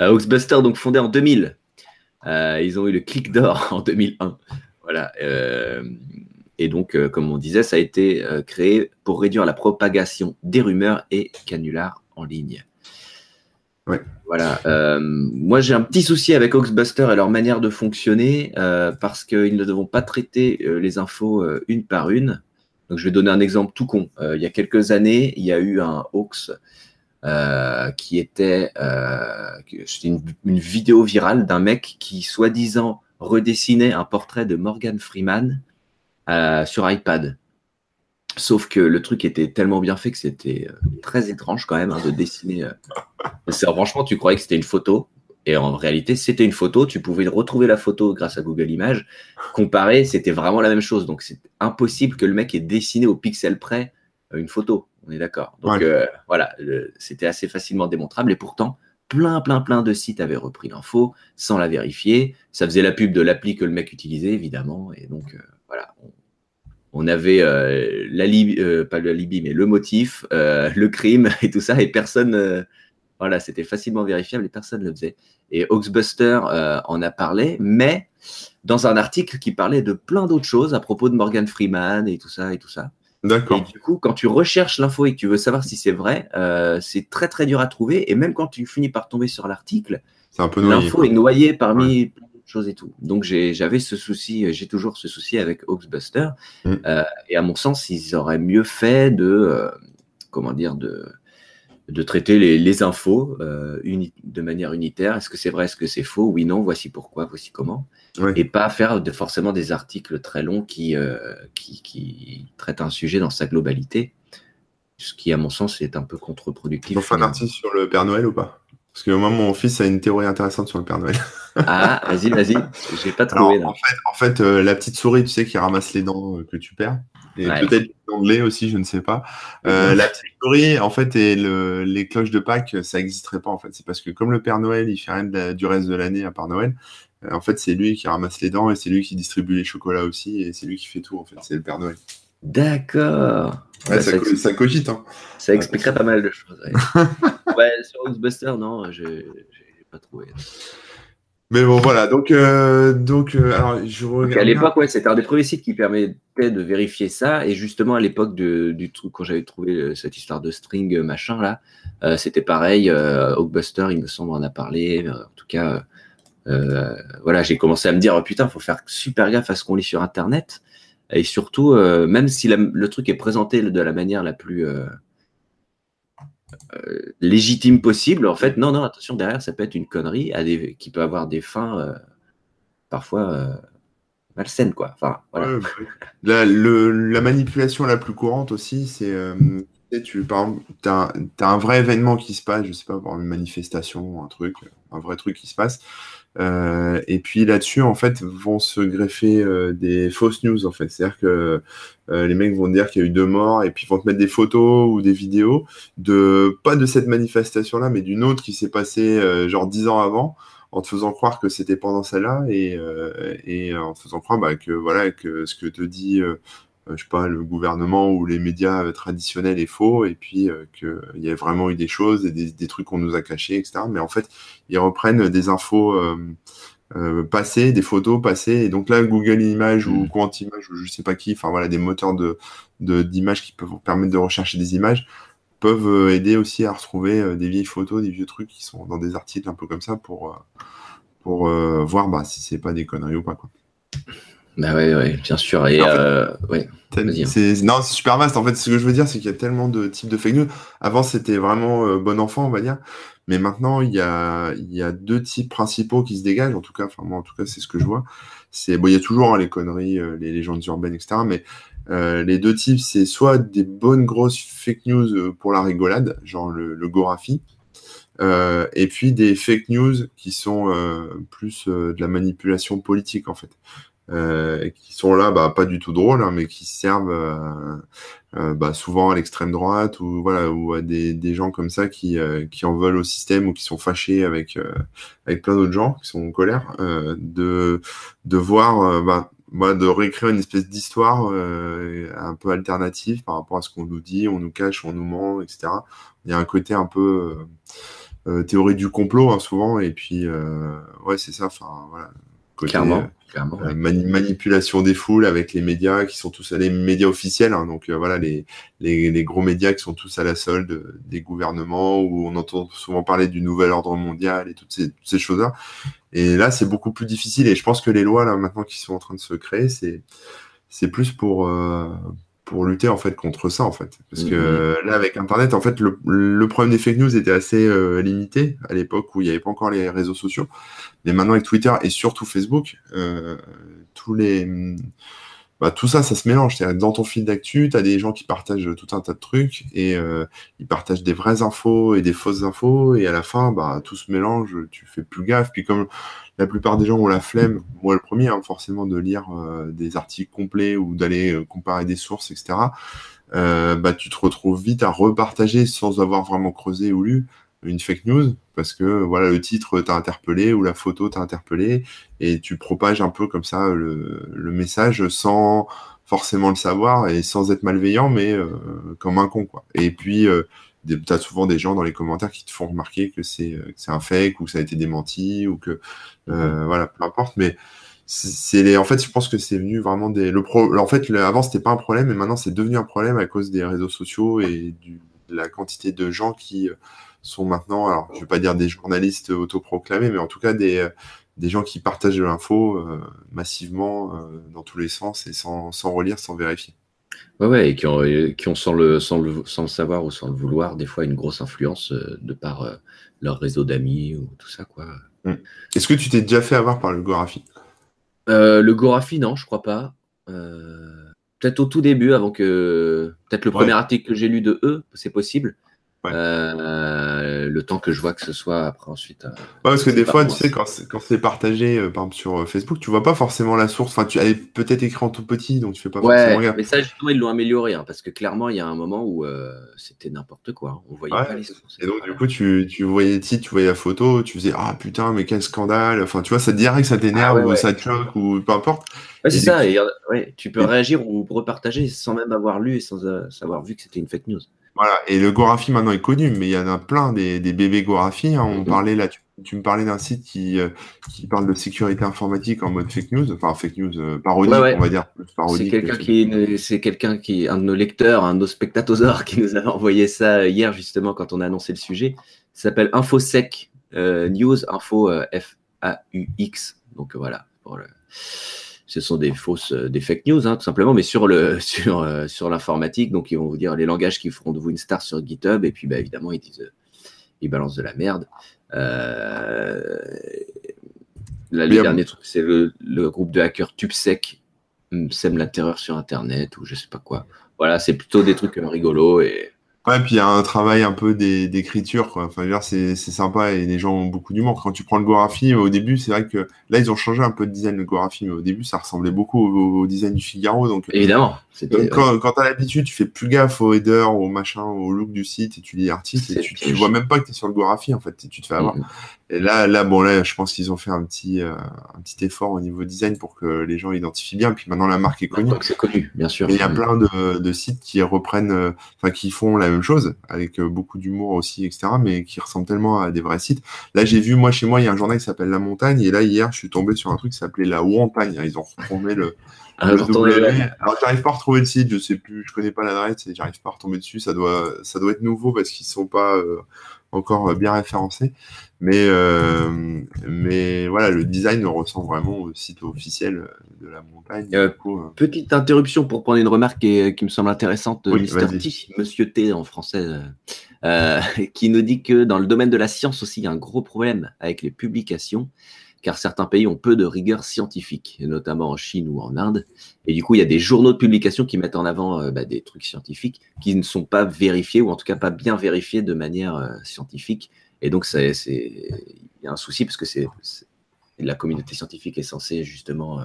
Euh, Oxbuster, donc fondé en 2000. Euh, ils ont eu le clic d'or (laughs) en 2001. Voilà. Euh, et donc, comme on disait, ça a été créé pour réduire la propagation des rumeurs et canulars en ligne. Ouais. Voilà. moi, j'ai un petit souci avec Oxbuster et leur manière de fonctionner parce qu'ils ne devront pas traiter les infos une par une. Donc, je vais donner un exemple tout con. il y a quelques années, il y a eu un hoax euh, qui était, euh, une, vidéo virale d'un mec qui, soi-disant, redessinait un portrait de Morgan Freeman euh, sur iPad. Sauf que le truc était tellement bien fait que c'était très étrange quand même hein, de dessiner. Franchement, tu croyais que c'était une photo. Et en réalité, c'était une photo. Tu pouvais retrouver la photo grâce à Google Images. Comparé, c'était vraiment la même chose. Donc, c'est impossible que le mec ait dessiné au pixel près une photo. On est d'accord. Donc euh, voilà, c'était assez facilement démontrable et pourtant, plein, plein, plein de sites avaient repris l'info sans la vérifier. Ça faisait la pub de l'appli que le mec utilisait, évidemment. Et donc, euh, voilà, on, avait euh, la pas la Libye, mais le motif, le crime (laughs) et tout ça, et personne. voilà, c'était facilement vérifiable et personne ne le faisait. Et Oxbuster en a parlé, mais dans un article qui parlait de plein d'autres choses à propos de Morgan Freeman et tout ça et tout ça. D'accord. Et du coup, quand tu recherches l'info et que tu veux savoir si c'est vrai, euh, c'est très très dur à trouver. Et même quand tu finis par tomber sur l'article, l'info est noyée parmi plein d'autres choses et tout. Donc j'avais ce souci, j'ai toujours ce souci avec Oxbuster. Mm. Euh, et à mon sens, ils auraient mieux fait de, euh, comment dire, de, de traiter les, les infos euh, de manière unitaire. Est-ce que c'est vrai, est-ce que c'est faux? Oui, non, voici pourquoi, voici comment. Et pas faire de, forcément des articles très longs qui, euh, qui, qui, traitent un sujet dans sa globalité, ce qui, à mon sens, est un peu contre-productif. On fait un article sur le Père Noël ou pas? Parce que moi, mon fils a une théorie intéressante sur le Père Noël. ah, vas-y, vas-y, j'ai pas (laughs) trouvé. En fait, en fait euh, la petite souris, tu sais, qui ramasse les dents que tu perds. Et peut-être l'anglais aussi, je ne sais pas. Euh, la petite souris, en fait, et le, les cloches de Pâques, ça n'existerait pas, en fait. C'est parce que comme le Père Noël, il fait rien du reste de l'année à part Noël, euh, en fait, c'est lui qui ramasse les dents et c'est lui qui distribue les chocolats aussi et c'est lui qui fait tout, en fait. C'est le Père Noël. D'accord. Ouais, ça, ça, cogite. Hein. Ça expliquerait pas mal de choses. Ouais, (laughs) sur Ghostbusters, non, j'ai pas trouvé. Mais bon, voilà. Donc, euh, donc, euh, alors, je regarde. à l'époque, ouais, c'était un des premiers sites qui permettait de vérifier ça. Et justement, à l'époque du truc, quand j'avais trouvé euh, cette histoire de string machin là, c'était pareil. Oakbuster, il me semble, en a parlé. En tout cas, voilà, j'ai commencé à me dire, oh, putain, faut faire super gaffe à ce qu'on lit sur Internet. Et surtout, même si le truc est présenté de la manière la plus euh, légitime possible. En fait, non, non, attention, derrière, ça peut être une connerie qui peut avoir des fins euh, parfois euh, malsaines, quoi. Enfin, voilà. la, la, manipulation la plus courante aussi, c'est tu as, un vrai événement qui se passe, je sais pas, une manifestation, un truc, un vrai truc qui se passe. Euh, et puis là-dessus, en fait, vont se greffer euh, des fausses news, en fait. C'est-à-dire que euh, les mecs vont dire qu'il y a eu deux morts et puis vont te mettre des photos ou des vidéos de, pas de cette manifestation-là, mais d'une autre qui s'est passée genre dix ans avant en te faisant croire que c'était pendant celle-là et, en te faisant croire bah, que voilà que ce que te dit je sais pas, le gouvernement ou les médias euh, traditionnels est faux, et puis euh, qu'il y a vraiment eu des choses et des, trucs qu'on nous a cachés, etc. Mais en fait, ils reprennent des infos euh, passées, des photos passées. Et donc là, Google Images ou Quantimage ou je sais pas qui, enfin voilà, des moteurs de d'images qui peuvent vous permettre de rechercher des images peuvent aider aussi à retrouver des vieilles photos, des vieux trucs qui sont dans des articles un peu comme ça pour pour voir bah, si c'est pas des conneries ou pas quoi. Bah ouais, ouais, bien sûr. Et euh, ouais. Hein. Non, c'est super vaste. En fait, ce que je veux dire, c'est qu'il y a tellement de types de fake news. Avant, c'était vraiment euh, bon enfant, on va dire. Mais maintenant, il y a, il y a deux types principaux qui se dégagent. En tout cas, enfin, moi, en tout cas, c'est ce que je vois. C'est, bon, il y a toujours hein, les conneries, euh, les légendes urbaines, etc. Mais les deux types, c'est soit des bonnes grosses fake news pour la rigolade, genre le, le Gorafi. et puis des fake news qui sont plus de la manipulation politique en fait. Euh, qui sont là, bah, pas du tout drôles, hein, mais qui servent euh, euh, bah, souvent à l'extrême droite ou voilà ou à des, des gens comme ça qui, qui en veulent au système ou qui sont fâchés avec avec plein d'autres gens qui sont en colère, de de voir bah, bah, de réécrire une espèce d'histoire un peu alternative par rapport à ce qu'on nous dit, on nous cache, on nous ment, etc. Il y a un côté un peu théorie du complot hein, souvent, et puis ouais c'est ça. Enfin voilà. Côté, Clairement. Euh, manipulation des foules avec les médias qui sont tous les médias officiels. Hein, donc euh, voilà, les, les, gros médias qui sont tous à la solde des gouvernements où on entend souvent parler du nouvel ordre mondial et toutes ces, ces choses-là. Et là, c'est beaucoup plus difficile. Et je pense que les lois là maintenant qui sont en train de se créer, c'est c'est plus pour euh, pour lutter en fait contre ça en fait. Parce que mm-hmm. là avec internet en fait le, le, problème des fake news était assez euh, limité à l'époque où il n'y avait pas encore les réseaux sociaux. Mais maintenant avec Twitter et surtout Facebook euh, tous les bah, tout ça ça se mélange. Dans ton fil d'actu tu as des gens qui partagent tout un tas de trucs et euh, ils partagent des vraies infos et des fausses infos et à la fin bah tout se mélange tu fais plus gaffe. Puis comme la plupart des gens ont la flemme, moi le premier, hein, forcément, de lire euh, des articles complets ou d'aller euh, comparer des sources, etc. Euh, bah, tu te retrouves vite à repartager sans avoir vraiment creusé ou lu une fake news parce que voilà le titre t'a interpellé ou la photo t'a interpellé et tu propages un peu comme ça le, message sans forcément le savoir et sans être malveillant mais comme un con. Et puis tu as souvent des gens dans les commentaires qui te font remarquer que c'est un fake ou que ça a été démenti ou que euh, voilà peu importe. Mais c'est les en fait je pense que c'est venu vraiment des le pro en fait le, avant c'était pas un problème mais maintenant c'est devenu un problème à cause des réseaux sociaux et du, de la quantité de gens qui euh, sont maintenant alors je vais pas dire des journalistes autoproclamés mais en tout cas des des gens qui partagent de l'info euh, massivement dans tous les sens et sans, sans relire sans vérifier Ouais, ouais, et qui ont, qui ont sans, le, sans, le, sans le savoir ou sans le vouloir, des fois une grosse influence euh, de par euh, leur réseau d'amis ou tout ça, quoi. Hmm. Est-ce que tu t'es déjà fait avoir par le Gorafi? Euh, Le Gorafi, non, je crois pas. peut-être au tout début, avant que. Peut-être le premier article que j'ai lu de eux, c'est possible. Euh, le temps que je vois que ce soit après ensuite. Euh, parce que des fois, tu sais, quand c'est partagé, euh, par exemple sur Facebook, tu vois pas forcément la source. Enfin, tu avais peut-être écrit en tout petit, donc tu fais pas forcément gaffe. Mais ça, justement, ils l'ont amélioré, hein, parce que clairement, il y a un moment où c'était n'importe quoi. Hein. On voyait pas les sources. Et donc, du coup, tu, tu voyais le titre, tu voyais la photo, tu faisais Ah putain, mais quel scandale. Enfin, tu vois, ça te dirait que ça t'énerve ah ou ça te choque ou peu importe. Ouais, c'est ça. tu peux réagir ou repartager sans même avoir lu et sans avoir vu que c'était une fake news. Voilà, et le Gorafi maintenant est connu, mais il y en a plein des, bébés Gorafi. Hein. On mhm. parlait là, tu, me parlais d'un site qui, euh, qui parle de sécurité informatique en mode fake news, enfin fake news euh, parodique, on va dire. C'est quelqu'un qui, c'est quelqu'un qui, un de nos lecteurs, un de nos spectateurs (laughs) qui nous avait envoyé ça hier justement quand on a annoncé le sujet. Ça s'appelle InfoSec euh, News, Info F A U X. Donc voilà. Pour le ce sont des fausses, euh, des fake news, hein, tout simplement, mais sur le (laughs) sur euh, sur l'informatique. Donc ils vont vous dire les langages qui feront de vous une star sur GitHub, et puis bah, évidemment ils disent, euh, ils balancent de la merde. le dernier truc, c'est le, groupe de hackers TubeSec hum, sème la terreur sur Internet ou je sais pas quoi. Voilà, c'est plutôt des trucs rigolos et Ouais, puis il y a un travail un peu d'écriture, quoi. Enfin, c'est sympa et les gens ont beaucoup d'humour. Quand tu prends le Gorafi, au début, c'est vrai que là, ils ont changé un peu de design, le Gorafi, mais au début, ça ressemblait beaucoup au, design du Figaro. Donc, Évidemment. quand, quand tu as l'habitude, tu fais plus gaffe au header, au machin, au look du site et tu lis l'article et tu, tu vois même pas que tu es sur le Gorafi, en fait, tu te fais avoir. Mm-hmm. Et là, là, bon, là, je pense qu'ils ont fait un petit, euh, un petit effort au niveau design pour que les gens identifient bien. Puis maintenant, la marque est connue. C'est connu, bien sûr. il y a plein de, de sites qui reprennent, euh, enfin, qui font la même chose avec euh, beaucoup d'humour aussi, etc. Mais qui ressemblent tellement à des vrais sites. Là, j'ai vu, moi, chez moi, il y a un journal qui s'appelle La Montagne. Et là, hier, je suis tombé sur un truc qui s'appelait La Montagne. Ils ont reformé le. Ah, le Alors, j'arrive pas à retrouver le site. Je sais plus, je connais pas l'adresse et j'arrive pas à retomber dessus. Ça doit, ça doit être nouveau parce qu'ils sont pas encore bien référencés. Mais, euh, mais voilà, le design ressemble vraiment au site officiel de la montagne. Euh, euh, petite interruption pour prendre une remarque qui, me semble intéressante de Mr. T, Monsieur T en français, (laughs) qui nous dit que dans le domaine de la science aussi, il y a un gros problème avec les publications, car certains pays ont peu de rigueur scientifique, notamment en Chine ou en Inde. Et du coup, il y a des journaux de publication qui mettent en avant bah, des trucs scientifiques qui ne sont pas vérifiés, ou en tout cas pas bien vérifiés de manière scientifique et donc, il y a un souci parce que c'est la communauté scientifique est censée justement euh,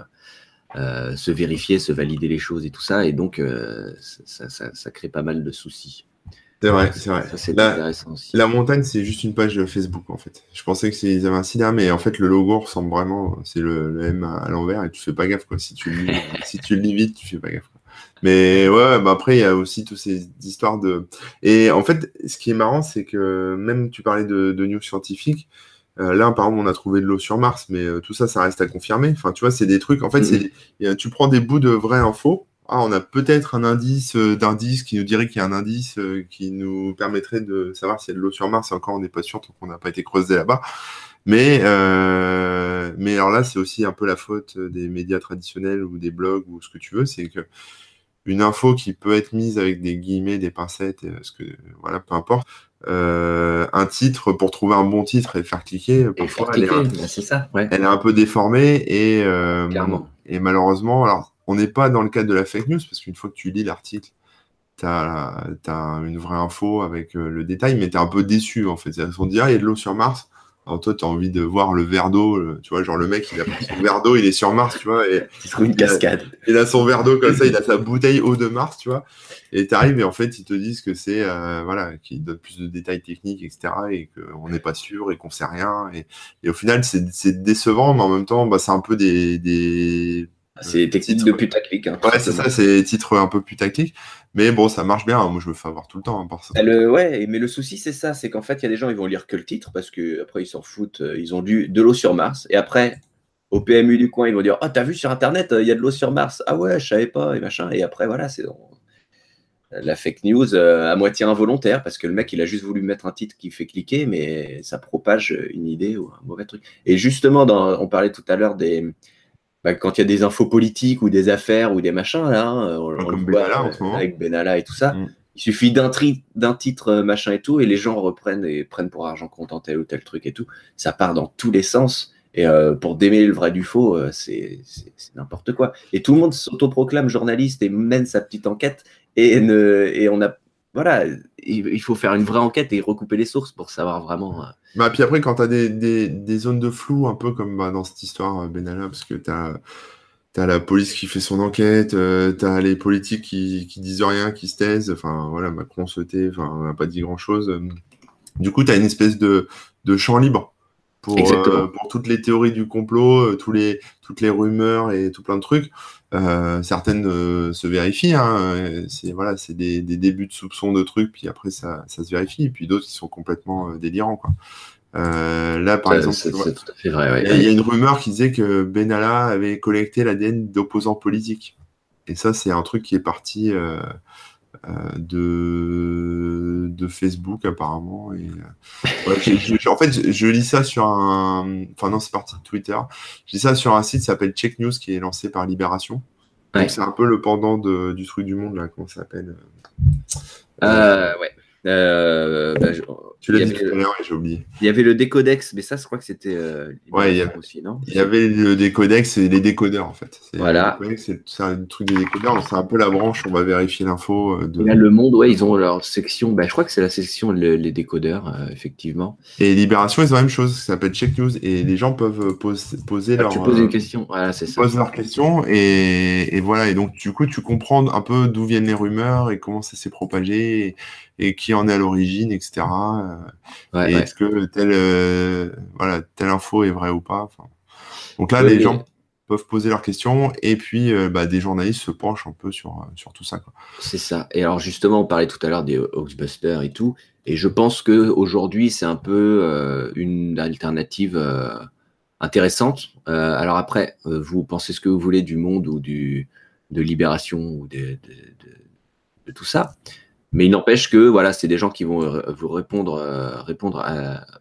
euh, se vérifier, se valider les choses et tout ça. Et donc, euh, ça, crée pas mal de soucis. C'est vrai, c'est vrai. La, la, montagne, c'est juste une page Facebook en fait. Je pensais que ils avaient un sida, mais en fait le logo ressemble vraiment, c'est le, M à, l'envers et tu fais pas gaffe quoi. Si tu le lis, (laughs) si tu le lis vite, tu fais pas gaffe. Mais ouais, bah après, il y a aussi toutes ces histoires de. Et en fait, ce qui est marrant, c'est que même tu parlais de, de news scientifiques. Euh, là, apparemment, on a trouvé de l'eau sur Mars, mais euh, tout ça, ça reste à confirmer. Enfin, tu vois, c'est des trucs. En fait, c'est, tu prends des bouts de vraies infos. Ah, on a peut-être un indice euh, d'indice qui nous dirait qu'il y a un indice qui nous permettrait de savoir s'il y a de l'eau sur Mars. encore, on n'est pas sûr tant qu'on n'a pas été creusé là-bas. Mais, mais alors là, c'est aussi un peu la faute des médias traditionnels ou des blogs ou ce que tu veux. C'est que une info qui peut être mise avec des guillemets, des pincettes, ce que voilà, peu importe. Euh, un titre pour trouver un bon titre et faire cliquer, parfois elle, est un, bah, ça, elle est un peu déformée et, euh, et malheureusement, alors on n'est pas dans le cadre de la fake news parce qu'une fois que tu lis l'article, tu as, une vraie info avec euh, le détail, mais tu es un peu déçu en fait. On dit, ah, il y a de l'eau sur Mars. Alors toi, tu as envie de voir le verre d'eau, tu vois, genre le mec, il a pris son verre d'eau, il est sur Mars, tu vois, et (laughs) il trouve une cascade. Il a, son verre d'eau comme ça, il a (laughs) sa bouteille eau de Mars, tu vois, et t'arrives et en fait, ils te disent que c'est, euh, voilà, qu'ils donnent plus de détails techniques, etc., et qu'on n'est pas sûr et qu'on sait rien, et, au final, c'est décevant, mais en même temps, bah, c'est un peu des, des c'est des titres de putaclic. Hein, ouais, c'est ça, c'est des titres un peu putaclic. Mais bon, ça marche bien. Hein. Moi, je me fais avoir tout le temps hein, par ça. Le, ouais, mais le souci, c'est ça. C'est qu'en fait, il y a des gens, ils vont lire que le titre parce que après ils s'en foutent. Euh, ils ont lu de l'eau sur Mars. Et après, au PMU du coin, ils vont dire Ah, oh, t'as vu sur Internet, euh, il y a de l'eau sur Mars. Ah ouais, je savais pas. Et machin. Et après, voilà, c'est la fake news euh, à moitié involontaire parce que le mec, il a juste voulu mettre un titre qui fait cliquer, mais ça propage une idée ou un mauvais truc. Et justement, dans, on parlait tout à l'heure des bah, quand il y a des infos politiques ou des affaires ou des machins, là, hein, on, le voit avec Benalla et tout ça. Mm. Il suffit d'un, d'un titre euh, machin et tout, et les gens reprennent et prennent pour argent comptant tel ou tel truc et tout. Ça part dans tous les sens. Et euh, pour démêler le vrai du faux, euh, c'est, n'importe quoi. Et tout le monde s'autoproclame journaliste et mène sa petite enquête. Et, ne, et on a voilà, il faut faire une vraie enquête et recouper les sources pour savoir vraiment. Euh. Bah, puis après, quand tu as des, zones de flou, un peu comme bah, dans cette histoire, euh, Benalla, parce que tu as, la police qui fait son enquête, euh, tu as les politiques qui, qui disent rien, qui se taisent. Enfin, voilà, Macron se tait, enfin, n'a pas dit grand-chose. Du coup, tu as une espèce de, de champ libre pour, pour toutes les théories du complot, tous les, toutes les rumeurs et tout plein de trucs. Euh, certaines euh, se vérifient. Hein, c'est voilà, c'est des, débuts de soupçons de trucs, puis après ça, ça se vérifie. Et puis d'autres qui sont complètement euh, délirants. Quoi. là, par exemple, il y, a une rumeur qui disait que Benalla avait collecté l'ADN d'opposants politiques. Et ça, c'est un truc qui est parti de, de Facebook apparemment. Et, euh, en fait, je, lis ça sur un... Enfin non, c'est parti de Twitter. Je lis ça sur un site qui s'appelle Check News qui est lancé par Libération. C'est un peu le pendant de, du truc du monde, là, comment ça s'appelle euh, Ouais. Euh, bah, tu l'as dit tout à l'heure et j'ai oublié. Il y avait le décodex, mais ça, je crois que c'était euh, ouais, il y avait, aussi, non? Il y avait le décodex et les décodeurs, en fait. Voilà. C'est un truc des décodeurs, c'est un peu la branche, on va vérifier l'info. Euh, de... Là, le Monde, ouais, ils ont leur section, bah, je crois que c'est la section les décodeurs, euh, effectivement. Et Libération, ils ont la même chose, ça s'appelle Check News, et les gens peuvent poser, poser ah, leur... Tu poses une question, voilà, c'est ça. Poses leurs questions, et, et, voilà, et donc, du coup, tu comprends un peu d'où viennent les rumeurs et comment ça s'est propagé, et, et qui en est à l'origine, etc. Est-ce que telle, voilà, telle info est vraie ou pas Donc là, les gens peuvent poser leurs questions et puis bah, des journalistes se penchent un peu sur, sur tout ça. C'est ça. Et alors justement, on parlait tout à l'heure des Hoaxbusters et tout. Et je pense qu'aujourd'hui, c'est un peu une alternative intéressante. alors après, vous pensez ce que vous voulez du monde ou du, de libération ou de, de, tout ça. Mais il n'empêche que voilà, c'est des gens qui vont euh, vous répondre, euh, répondre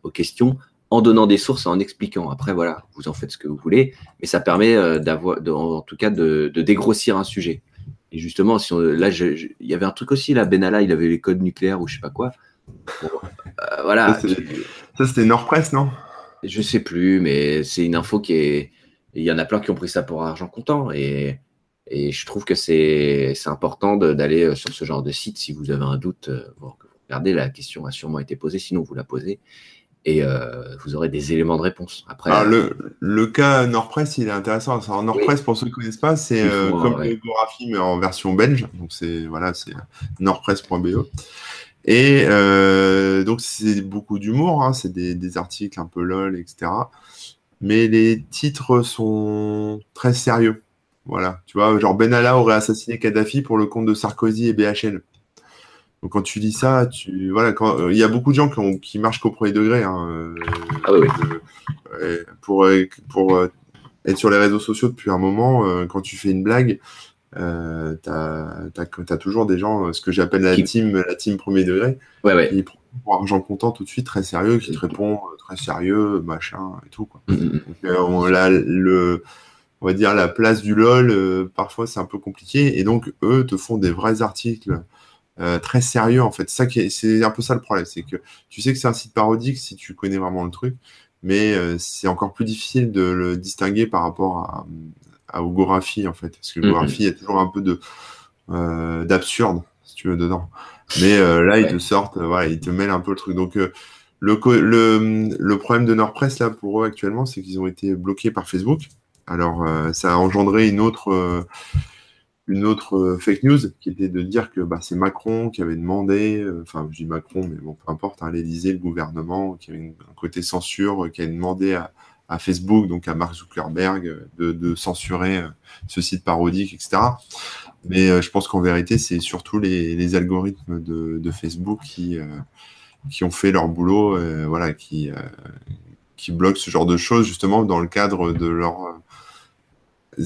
aux questions en donnant des sources, en expliquant. Après, voilà, vous en faites ce que vous voulez, mais ça permet euh, d'avoir, en tout cas, de, dégrossir un sujet. Et justement, si là, il y avait un truc aussi, là, Benalla, il avait les codes nucléaires ou je sais pas quoi. voilà. Ça, c'était Nordpress, non? Je sais plus, mais c'est une info qui est. Il y en a plein qui ont pris ça pour argent comptant. Et et je trouve que c'est important d'aller euh, sur ce genre de site si vous avez un doute. Euh, regardez, la question a sûrement été posée, sinon vous la posez et euh, vous aurez des éléments de réponse. Après, le, le, cas Nordpress, il est intéressant. Alors, Nordpress, pour ceux qui ne connaissent pas, c'est comme l'échographie, mais en version belge. Donc, c'est voilà, c'est nordpress.be. Et donc, c'est beaucoup d'humour. Hein. c'est des, des, articles un peu lol, etc. Mais les titres sont très sérieux. Voilà, tu vois, genre Benalla aurait assassiné Kadhafi pour le compte de Sarkozy et BHL. Donc quand tu lis ça, tu voilà, quand euh, il y a beaucoup de gens qui, qui marchent qu'au premier degré. Hein, euh, ah oui. Euh, pour pour être sur les réseaux sociaux depuis un moment, quand tu fais une blague, euh, tu as, toujours des gens, ce que j'appelle la team, la team premier degré, ouais, ouais. qui pour argent comptant tout de suite très sérieux, qui te répond très sérieux, machin et tout. Quoi. Mm, mm, mm. Donc, on, là, le on va dire, la place du LOL, euh, parfois c'est un peu compliqué. Et donc, eux te font des vrais articles euh, très sérieux, en fait. Ça c'est un peu ça le problème. C'est que tu sais que c'est un site parodique si tu connais vraiment le truc, mais euh, c'est encore plus difficile de le distinguer par rapport à, à Ogographie, en fait. Parce que Ogographie, il y a toujours un peu de d'absurde, si tu veux, dedans. Mais là, ils te sortent, voilà, ils te mêlent un peu le truc. Donc, le, le, le, problème de Nordpress, là, pour eux actuellement, c'est qu'ils ont été bloqués par Facebook. Alors, euh, ça a engendré une autre, euh, euh, fake news qui était de dire que bah, c'est Macron qui avait demandé, enfin, je dis Macron, mais bon, peu importe, hein, l'Élysée, le gouvernement, qui avait un côté censure, qui a demandé à, Facebook, donc à Mark Zuckerberg, de, censurer ce site parodique, etc. Mais je pense qu'en vérité, c'est surtout les, algorithmes de, Facebook qui, qui ont fait leur boulot, voilà, qui, qui bloquent ce genre de choses, justement, dans le cadre de leur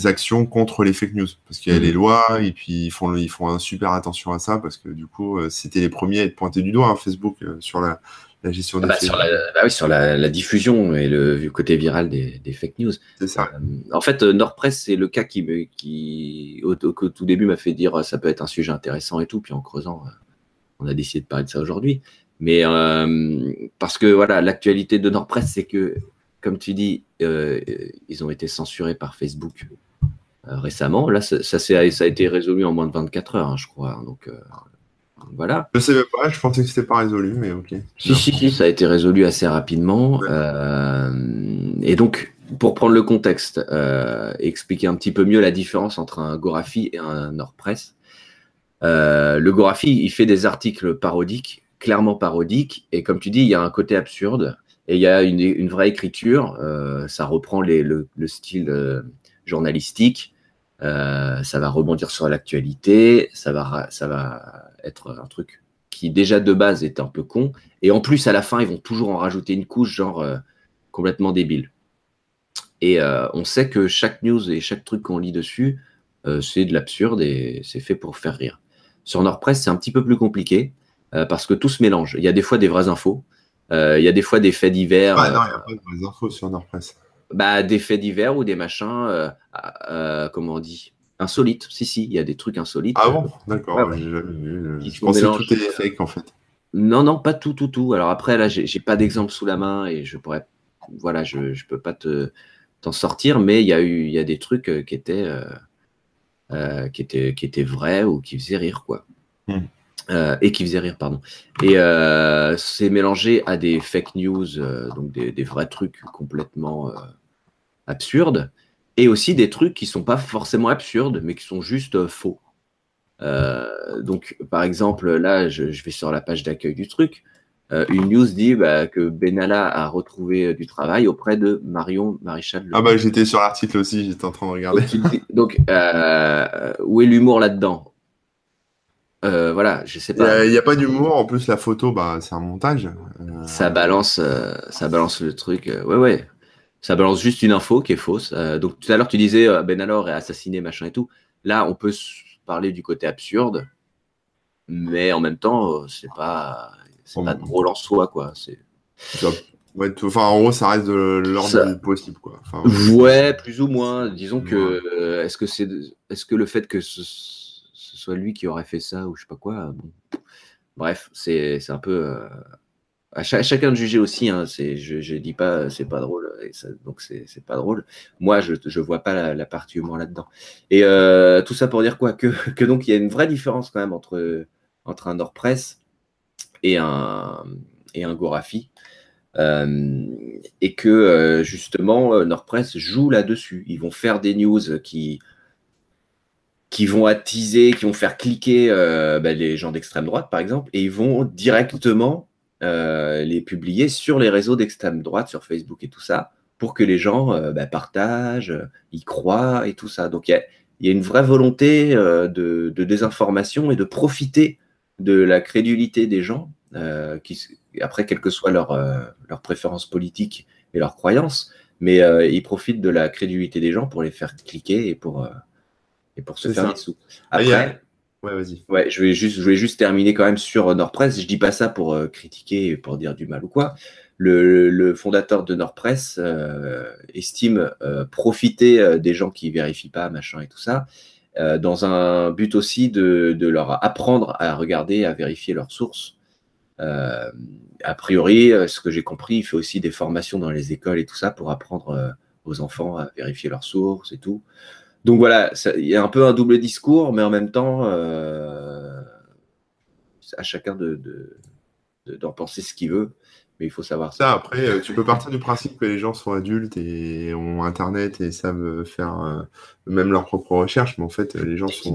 actions contre les fake news parce qu'il y a les mhm. lois et puis ils font ils font un super attention à ça parce que du coup euh, c'était les premiers à être pointés du doigt hein, Facebook euh, sur la, gestion des bah, fake sur, la, bah oui, sur la, diffusion et le, côté viral des, fake news. C'est ça. Euh, en fait, Nordpress, c'est le cas qui, qui au, tout début m'a fait dire ça peut être un sujet intéressant et tout. Puis en creusant, on a décidé de parler de ça aujourd'hui. Mais parce que voilà, l'actualité de Nordpress, c'est que comme tu dis, euh, ils ont été censurés par Facebook euh, récemment. Là, ça, ça, a été résolu en moins de 24 heures, hein, je crois. Donc, euh, voilà. Je ne savais pas, je pensais que ce n'était pas résolu, mais ok. Si, si, si, ça a été résolu assez rapidement. et donc, pour prendre le contexte, expliquer un petit peu mieux la différence entre un Gorafi et un Nordpress. le Gorafi, il fait des articles parodiques, clairement parodiques, et comme tu dis, il y a un côté absurde. Et il y a une, vraie écriture, euh, ça reprend le, style euh, journalistique, euh, ça va rebondir sur l'actualité, ça va, être un truc qui déjà de base est un peu con, et en plus à la fin ils vont toujours en rajouter une couche genre complètement débile. Et on sait que chaque news et chaque truc qu'on lit dessus, c'est de l'absurde et c'est fait pour faire rire. Sur Nordpress, c'est un petit peu plus compliqué parce que tout se mélange. Il y a des fois des vraies infos, il y a des fois des faits divers. Ah non, il n'y a pas de infos sur Nordpress. Bah, des faits divers ou des machins, euh, euh, comment on dit Insolites. Si, si, il y a des trucs insolites. Ah bon? D'accord. je pensais que tout était fake en fait. Non, non, pas tout, tout, tout. Alors après, là, j'ai pas d'exemple sous la main et je pourrais. Voilà, je, je peux pas te t'en sortir, mais il y a eu, il y a des trucs qui étaient, qui étaient, qui étaient vrais ou qui faisaient rire, quoi. Hmm. Euh, et qui faisait rire, pardon. Et euh, c'est mélangé à des fake news, euh, donc des, vrais trucs complètement absurdes, et aussi des trucs qui sont pas forcément absurdes, mais qui sont juste faux. donc, par exemple, là, je, vais sur la page d'accueil du truc. une news dit bah, que Benalla a retrouvé du travail auprès de Marion Maréchal. Ah bah j'étais sur l'article aussi, j'étais en train de regarder. Donc, où est l'humour là-dedans? Voilà, je sais pas. Il n'y a, pas d'humour. En plus, la photo, bah, c'est un montage. Ça balance, ça balance le truc. ouais, ouais. Ça balance juste une info qui est fausse. donc tout à l'heure, tu disais Ben est assassiné, machin et tout. Là, on peut parler du côté absurde, mais en même temps, euh, c'est pas, c'est pas drôle en soi, quoi. C'est. enfin, en gros, ça reste de l'ordre du possible, quoi. ouais, plus ou moins. Disons que euh, est-ce que c'est, est-ce que le fait que ce, soit lui qui aurait fait ça ou je sais pas quoi, bref, c'est, un peu. Euh, à, chacun de juger aussi. Hein, je, dis pas, c'est pas drôle, donc c'est, pas drôle. Moi, je, je vois pas la, partie humour là-dedans. Et euh, tout ça pour dire quoi? Que, donc il y a une vraie différence quand même entre entre un Nordpress et un et un Gorafi. Euh, et que euh, justement Nordpress joue là-dessus. Ils vont faire des news qui qui vont attiser, qui vont faire cliquer bah, les gens d'extrême droite par exemple, et ils vont directement euh, les publier sur les réseaux d'extrême droite, sur Facebook et tout ça, pour que les gens euh, bah, partagent, euh, y croient et tout ça. Donc il y a, une vraie volonté de, désinformation et de profiter de la crédulité des gens, qui, après, quelle que soit leur, leur préférence politique et leur croyance, mais ils profitent de la crédulité des gens pour les faire cliquer et pour, et pour se faire des sous. Après, Ouais, vas-y. Ouais, je vais juste, je vais juste terminer quand même sur Nordpress. Je dis pas ça pour euh, critiquer, pour dire du mal ou quoi. Le, le fondateur de Nordpress euh, estime euh, profiter des gens qui vérifient pas, machin et tout ça, dans un but aussi de, de, leur apprendre à regarder, à vérifier leurs sources. a priori, ce que j'ai compris, il fait aussi des formations dans les écoles et tout ça pour apprendre aux enfants à vérifier leurs sources et tout. Donc voilà, il y a un peu un double discours, mais en même temps, euh, à chacun de, d'en penser ce qu'il veut. Mais il faut savoir ça. Après, euh, tu peux partir du principe que les gens sont adultes et ont Internet et savent faire euh, même leurs propres recherches, mais en fait, les gens sont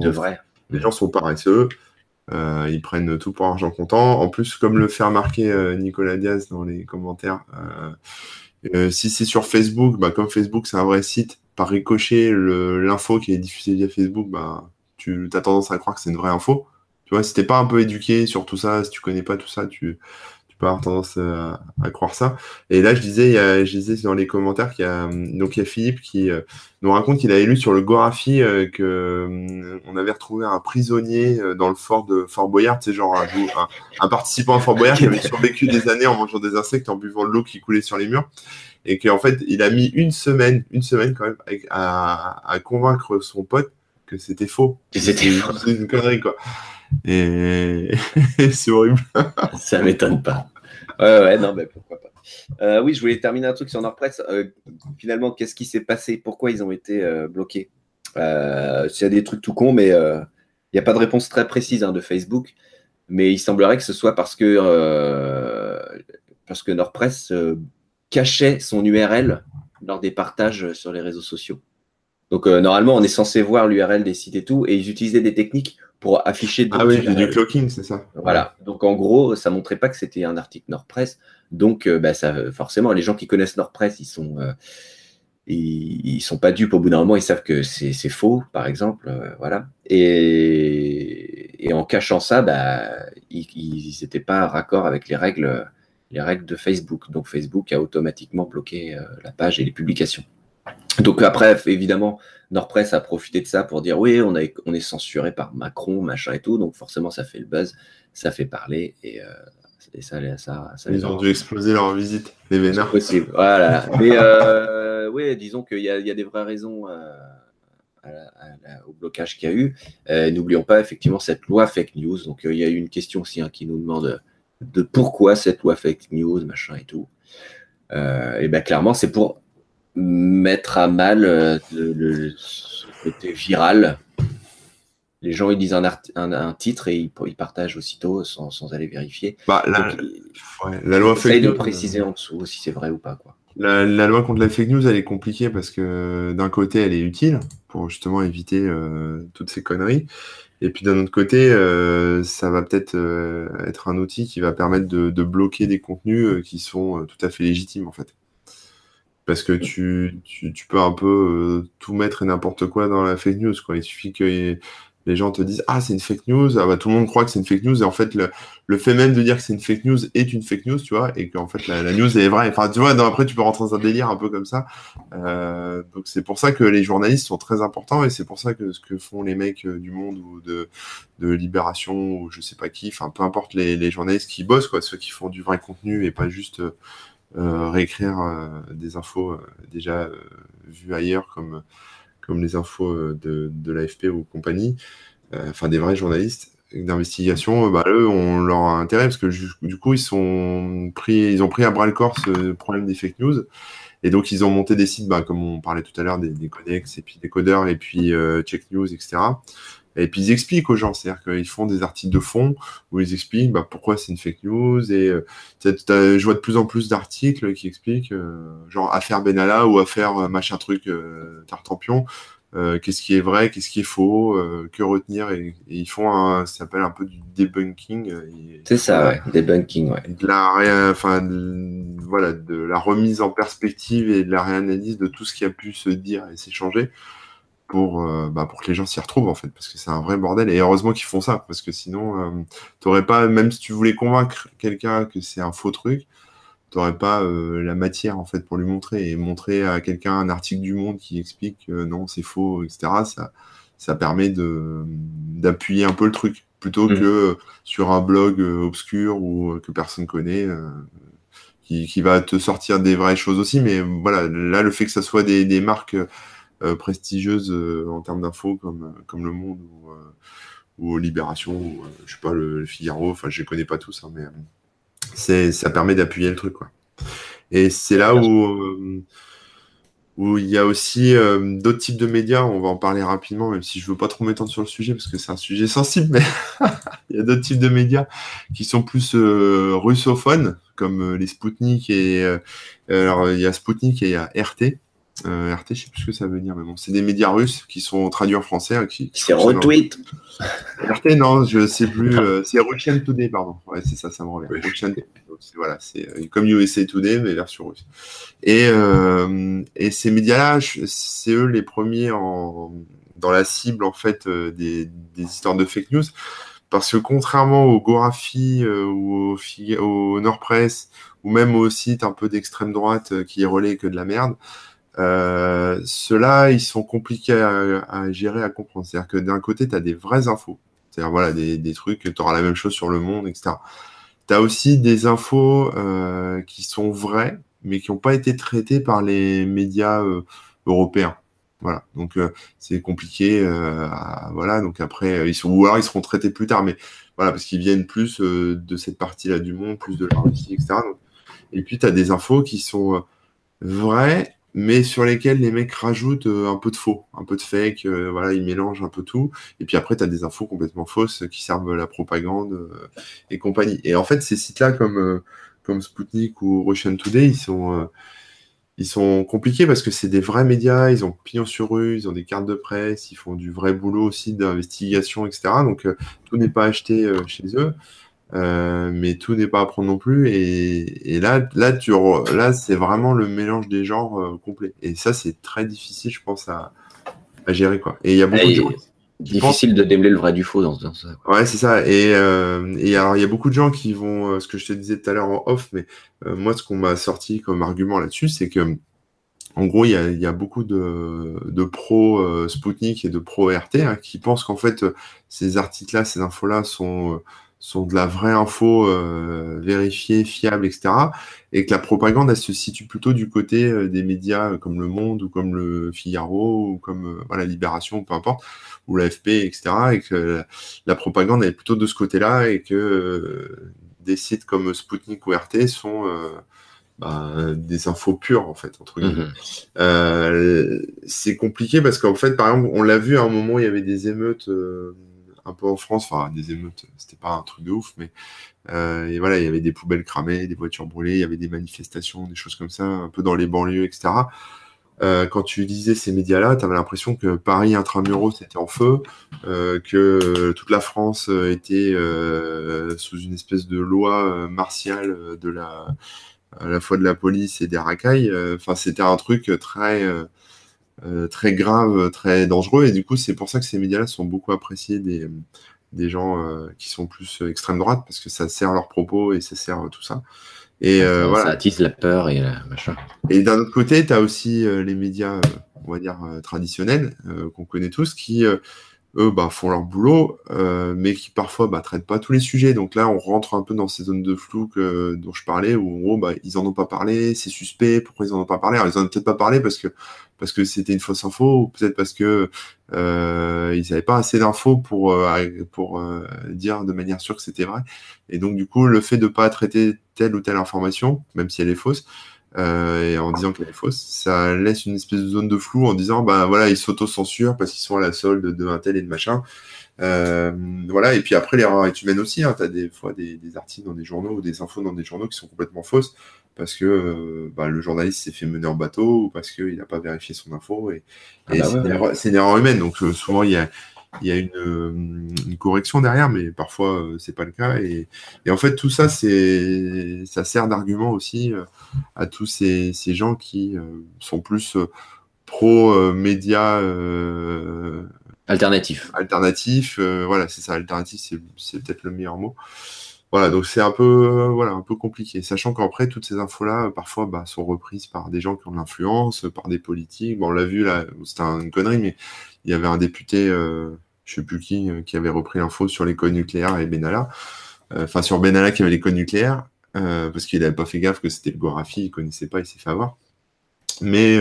Les gens sont paresseux. ils prennent tout pour argent comptant. En plus, comme le fait remarquer Nicolas Diaz dans les commentaires, si c'est sur Facebook, bah, comme Facebook c'est un vrai site, par ricochet, l'info qui est diffusée via Facebook, bah, tu as tendance à croire que c'est une vraie info. Tu vois, si t'es pas un peu éduqué sur tout ça, si tu connais pas tout ça, tu, avoir tendance à, croire ça. Et là, je disais, il y a, je disais dans les commentaires qu'il y a, donc il y a Philippe qui euh, nous raconte qu'il avait lu sur le Gorafi euh, que euh, on avait retrouvé un prisonnier dans le fort de Fort Boyard, c'est genre un, un, participant à Fort Boyard qui avait (laughs) survécu des années en mangeant des insectes, en buvant de l'eau qui coulait sur les murs et qu'en fait, il a mis une semaine, une semaine quand même, à, convaincre son pote que c'était faux. C'était une connerie, quoi. Et, (laughs) c'est horrible. Ça m'étonne pas. Ouais, ouais, non, mais pourquoi pas. Euh, oui, je voulais terminer un truc sur Nordpress. Euh, finalement, qu'est-ce qui s'est passé? Pourquoi ils ont été euh, bloqués? Euh, C'est des trucs tout cons, mais il n'y a pas de réponse très précise hein, de Facebook. Mais il semblerait que ce soit parce que, parce que Nordpress cachait son URL lors des partages sur les réseaux sociaux. Donc normalement, on est censé voir l'URL des sites et tout, et ils utilisaient des techniques pour afficher. Ah oui, du clocking, c'est ça. Voilà. Donc en gros, ça montrait pas que c'était un article Nordpress. Donc euh, bah, ça, forcément, les gens qui connaissent Nordpress, ils sont euh, ils, sont pas dupes au bout d'un moment, ils savent que c'est faux, par exemple, voilà. Et, et, en cachant ça, bah, ils n'étaient pas raccord avec les règles les règles de Facebook. Donc Facebook a automatiquement bloqué euh, la page et les publications. Donc après, évidemment, Nordpress a profité de ça pour dire oui, on, a, on est censuré par Macron, machin et tout. Donc forcément, ça fait le buzz, ça fait parler et, euh, ça, ça, ça, Ils ont dû exploser leur visite, les vénards. possible, voilà. Mais euh, oui, disons qu'il y, y, a des vraies raisons au blocage qu'il y a eu. N'oublions pas effectivement cette loi fake news. Donc il y a eu une question aussi hein, qui nous demande de pourquoi cette loi fake news, machin et tout. Euh, et bien clairement, c'est pour mettre à mal euh, le, côté viral. Les gens ils disent un, un, titre et ils, partagent aussitôt sans, sans aller vérifier. Bah, la, la loi fake news. de préciser en dessous si c'est vrai ou pas. Quoi. La, loi contre la fake news, elle est compliquée parce que d'un côté, elle est utile pour justement éviter toutes ces conneries. Et puis d'un autre côté, ça va peut-être être un outil qui va permettre de, de bloquer des contenus qui sont tout à fait légitimes en fait parce que tu, tu, tu, peux un peu tout mettre et n'importe quoi dans la fake news. Quoi. Il suffit que les gens te disent Ah, c'est une fake news, ah, bah, tout le monde croit que c'est une fake news, et en fait, le, le fait même de dire que c'est une fake news est une fake news, tu vois, et qu'en fait, la, news est vraie. Enfin, tu vois, après, tu peux rentrer dans un délire un peu comme ça. Euh, donc, c'est pour ça que les journalistes sont très importants, et c'est pour ça que ce que font les mecs du monde ou de, de Libération ou je sais pas qui, enfin, peu importe les, les journalistes qui bossent, quoi, ceux qui font du vrai contenu et pas juste. Euh, réécrire euh, des infos euh, déjà vues ailleurs comme, comme les infos de, de l'AFP ou compagnie, enfin des vrais journalistes d'investigation, bah, eux ont leur intérêt parce que du coup ils sont ont pris à bras le corps ce problème des fake news et donc ils ont monté des sites, bah, comme on parlait tout à l'heure des, des codex et puis des codeurs et puis check news etc. Et puis ils expliquent aux gens, c'est-à-dire qu'ils font des articles de fond où ils expliquent bah, pourquoi c'est une fake news. Et euh, je vois de plus en plus d'articles qui expliquent, euh, genre affaire Benalla ou affaire euh, machin truc euh, Tartampion. qu'est-ce qui est vrai, qu'est-ce qui est faux, que retenir et, ils font un, ça s'appelle un peu du debunking. C'est ça, ouais, debunking, ouais. De la, enfin, voilà, de la remise en perspective et de la réanalyse de tout ce qui a pu se dire et s'échanger pour, euh, bah, pour que les gens s'y retrouvent en fait, parce que c'est un vrai bordel. Et heureusement qu'ils font ça, parce que sinon, euh, t'aurais pas, même si tu voulais convaincre quelqu'un que c'est un faux truc, t'aurais pas euh, la matière en fait pour lui montrer et montrer à quelqu'un un article du Monde qui explique que non c'est faux, etc. Ça, ça permet de d'appuyer un peu le truc plutôt mmh. que sur un blog obscur ou que personne connaît. Qui, qui, va te sortir des vraies choses aussi, mais voilà, là, le fait que ça soit des, des marques euh, prestigieuses euh, en termes d'infos comme, euh, Le Monde ou, Libération ou je sais pas le, Figaro. Enfin, je les connais pas tous, hein, mais ça permet d'appuyer le truc. Et c'est là où il y a aussi d'autres types de médias, on va en parler rapidement, même si je veux pas trop m'étendre sur le sujet, parce que c'est un sujet sensible, mais (laughs) il y a d'autres types de médias qui sont plus russophones, comme les Spoutnik et... alors, il y a Spoutnik et il y a RT, euh, RT, je sais plus ce que ça veut dire, mais bon, c'est des médias russes qui sont traduits en français. Hein, qui, c'est retweet. (laughs) RT, non, je sais plus. Euh, c'est Russian Today, pardon. Ouais, c'est ça, ça me revient. voilà, c'est euh, comme USA Today, mais version russe. Et, euh, et ces médias-là, c'est eux les premiers en, dans la cible en fait des, des histoires de fake news, parce que contrairement au Gorafi ou au, au Nord Press ou même aux sites un peu d'extrême droite qui relaient que de la merde. Euh, Ceux-là, ils sont compliqués à, gérer, à comprendre. C'est-à-dire que d'un côté, tu as des vraies infos. C'est-à-dire, voilà, des, des trucs, tu auras la même chose sur le monde, etc. Tu as aussi des infos euh, qui sont vraies, mais qui n'ont pas été traitées par les médias euh, européens. Voilà, donc euh, c'est compliqué. Euh, voilà, donc après, ils sont, ou alors ils seront traités plus tard, mais voilà, parce qu'ils viennent plus de cette partie-là du monde, plus de la Russie, etc. et puis, tu as des infos qui sont vraies, mais sur lesquels les mecs rajoutent euh, un peu de faux, un peu de fake, euh, voilà, ils mélangent un peu tout. Et puis après, tu as des infos complètement fausses qui servent la propagande euh, et compagnie. Et en fait, ces sites-là, comme, comme Sputnik ou Russian Today, ils sont, ils sont compliqués parce que c'est des vrais médias, ils ont pignon sur rue, ils ont des cartes de presse, ils font du vrai boulot aussi d'investigation, etc. Donc, tout n'est pas acheté chez eux. Euh, mais tout n'est pas à prendre non plus. Et, et là, là, tu, là, c'est vraiment le mélange des genres euh, complet. Et ça, c'est très difficile, je pense, à, à, gérer quoi. Et il y a beaucoup de gens. Difficile de démêler le vrai du faux dans, ce ça. Ouais, c'est ça. Et, euh, et alors, il y a beaucoup de gens qui vont, ce que je te disais tout à l'heure en off, mais moi, ce qu'on m'a sorti comme argument là-dessus, c'est que, en gros, il y a, y a, beaucoup de, de pro Spoutnik et de pro RT hein, qui pensent qu'en fait, ces articles-là, ces infos-là sont sont de la vraie info euh, vérifiée, fiable, etc. Et que la propagande, elle se situe plutôt du côté euh, des médias euh, comme Le Monde ou comme le Figaro ou comme euh, voilà, Libération, peu importe, ou l'AFP, etc. Et que la, propagande, elle est plutôt de ce côté-là et que des sites comme Sputnik ou RT sont bah, des infos pures, en fait, entre guillemets. Mmh. c'est compliqué parce qu'en fait, par exemple, on l'a vu à un moment, il y avait des émeutes un peu en France, enfin des émeutes, c'était pas un truc de ouf, mais euh, et voilà, il y avait des poubelles cramées, des voitures brûlées, il y avait des manifestations, des choses comme ça, un peu dans les banlieues, etc. euh, quand tu lisais ces médias-là, tu avais l'impression que Paris intramuros était en feu, euh, que toute la France était sous une espèce de loi martiale de la, à la fois de la police et des racailles. Enfin, c'était un truc très, très grave, très dangereux. Et du coup, c'est pour ça que ces médias-là sont beaucoup appréciés des, des gens qui sont plus extrême droite, parce que ça sert leurs propos et ça sert tout ça. Et euh, voilà. Ça attise la peur et la machin. Et d'un autre côté, tu as aussi euh, les médias, euh, on va dire, traditionnels, qu'on connaît tous, qui, eux, bah, font leur boulot, mais qui parfois bah, traitent pas tous les sujets. Donc là, on rentre un peu dans ces zones de flou que, dont je parlais, où en gros, bah, ils en ont pas parlé, c'est suspect, pourquoi ils en ont pas parlé? Alors, ils en ont peut-être pas parlé parce que parce que c'était une fausse info, ou peut-être parce que euh, ils n'avaient pas assez d'infos pour, euh, pour euh, dire de manière sûre que c'était vrai. Et donc, du coup, le fait de ne pas traiter telle ou telle information, même si elle est fausse, et en disant qu'elle est fausse, ça laisse une espèce de zone de flou en disant, bah voilà, ils s'auto-censurent parce qu'ils sont à la solde de un tel et de machin. voilà, et puis après, l'erreur est humaine aussi. Hein. Tu as des fois des, des, articles dans des journaux ou des infos dans des journaux qui sont complètement fausses parce que euh, bah, le journaliste s'est fait mener en bateau ou parce qu'il n'a pas vérifié son info. Et, ah bah c'est une, erreur humaine. Donc euh, souvent, il y a, y a euh, une, correction derrière, mais parfois, c'est pas le cas. Et, en fait, tout ça, c'est ça sert d'argument aussi à tous ces, ces gens qui sont plus pro-médias. alternatifs. Alternatifs, voilà, c'est ça, alternatif, c'est peut-être le meilleur mot. Voilà, donc c'est un peu, euh, voilà, un peu compliqué. Sachant qu'après, toutes ces infos-là, parfois, bah, sont reprises par des gens qui ont de l'influence, par des politiques. Bon, on l'a vu, là, c'était une connerie, mais il y avait un député, euh, je sais plus qui, euh, qui avait repris l'info sur l'école nucléaire et Benalla. Enfin, sur Benalla qui avait l'école nucléaire, parce qu'il n'avait pas fait gaffe que c'était le Gorafi, il connaissait pas, il s'est fait avoir. Mais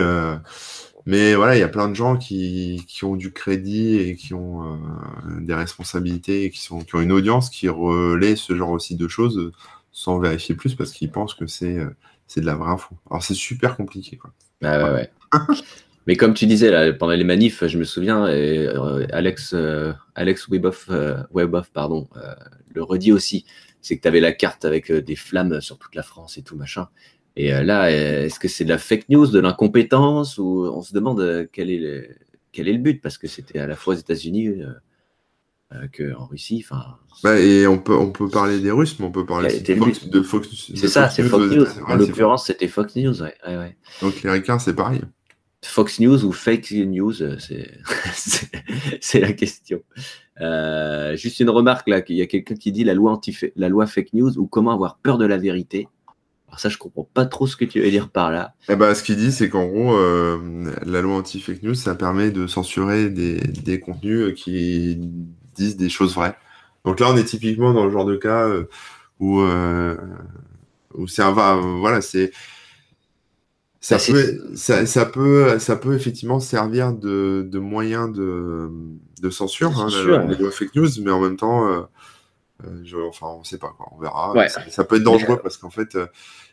mais voilà, il y a plein de gens qui, qui ont du crédit et qui ont euh, des responsabilités et qui, sont, qui ont une audience qui relaie ce genre aussi de choses sans vérifier plus parce qu'ils pensent que c'est euh, c'est de la vraie info. Alors c'est super compliqué. Quoi. Ah ouais, ouais. (laughs) Mais comme tu disais là, pendant les manifs, je me souviens, et, euh, Alex, Alex Weboff, Weboff pardon, le redit aussi, c'est que tu avais la carte avec des flammes sur toute la France et tout machin. Et euh, là, est-ce que c'est de la fake news, de l'incompétence, ou on se demande euh, quel est le, quel est le but? Parce que c'était à la fois aux États-Unis euh, qu'en Russie. Enfin, bah, et on peut, on peut parler des Russes, mais on peut parler de Fox, de Fox C'est ça, c'est Fox News. En l'occurrence, c'était Fox News. Ouais, ouais, Donc les ricains, c'est pareil. Fox News ou fake news, (laughs) c'est la question. juste une remarque là, il y a quelqu'un qui dit la loi, anti la loi fake news ou comment avoir peur de la vérité. Alors ça, je comprends pas trop ce que tu veux dire par là. Eh ben, ce qu'il dit, c'est qu'en gros, euh, la loi anti-fake news, ça permet de censurer des, contenus qui disent des choses vraies. Donc là, on est typiquement dans le genre de cas euh, où, euh, où c'est un voilà, c'est ça, bah, peut, ça, peut, ça peut effectivement servir de, de moyen de, de censure, hein, la, fake news, mais en même temps, je, enfin, on ne sait pas, quoi, on verra. Ça, peut être dangereux parce qu'en fait,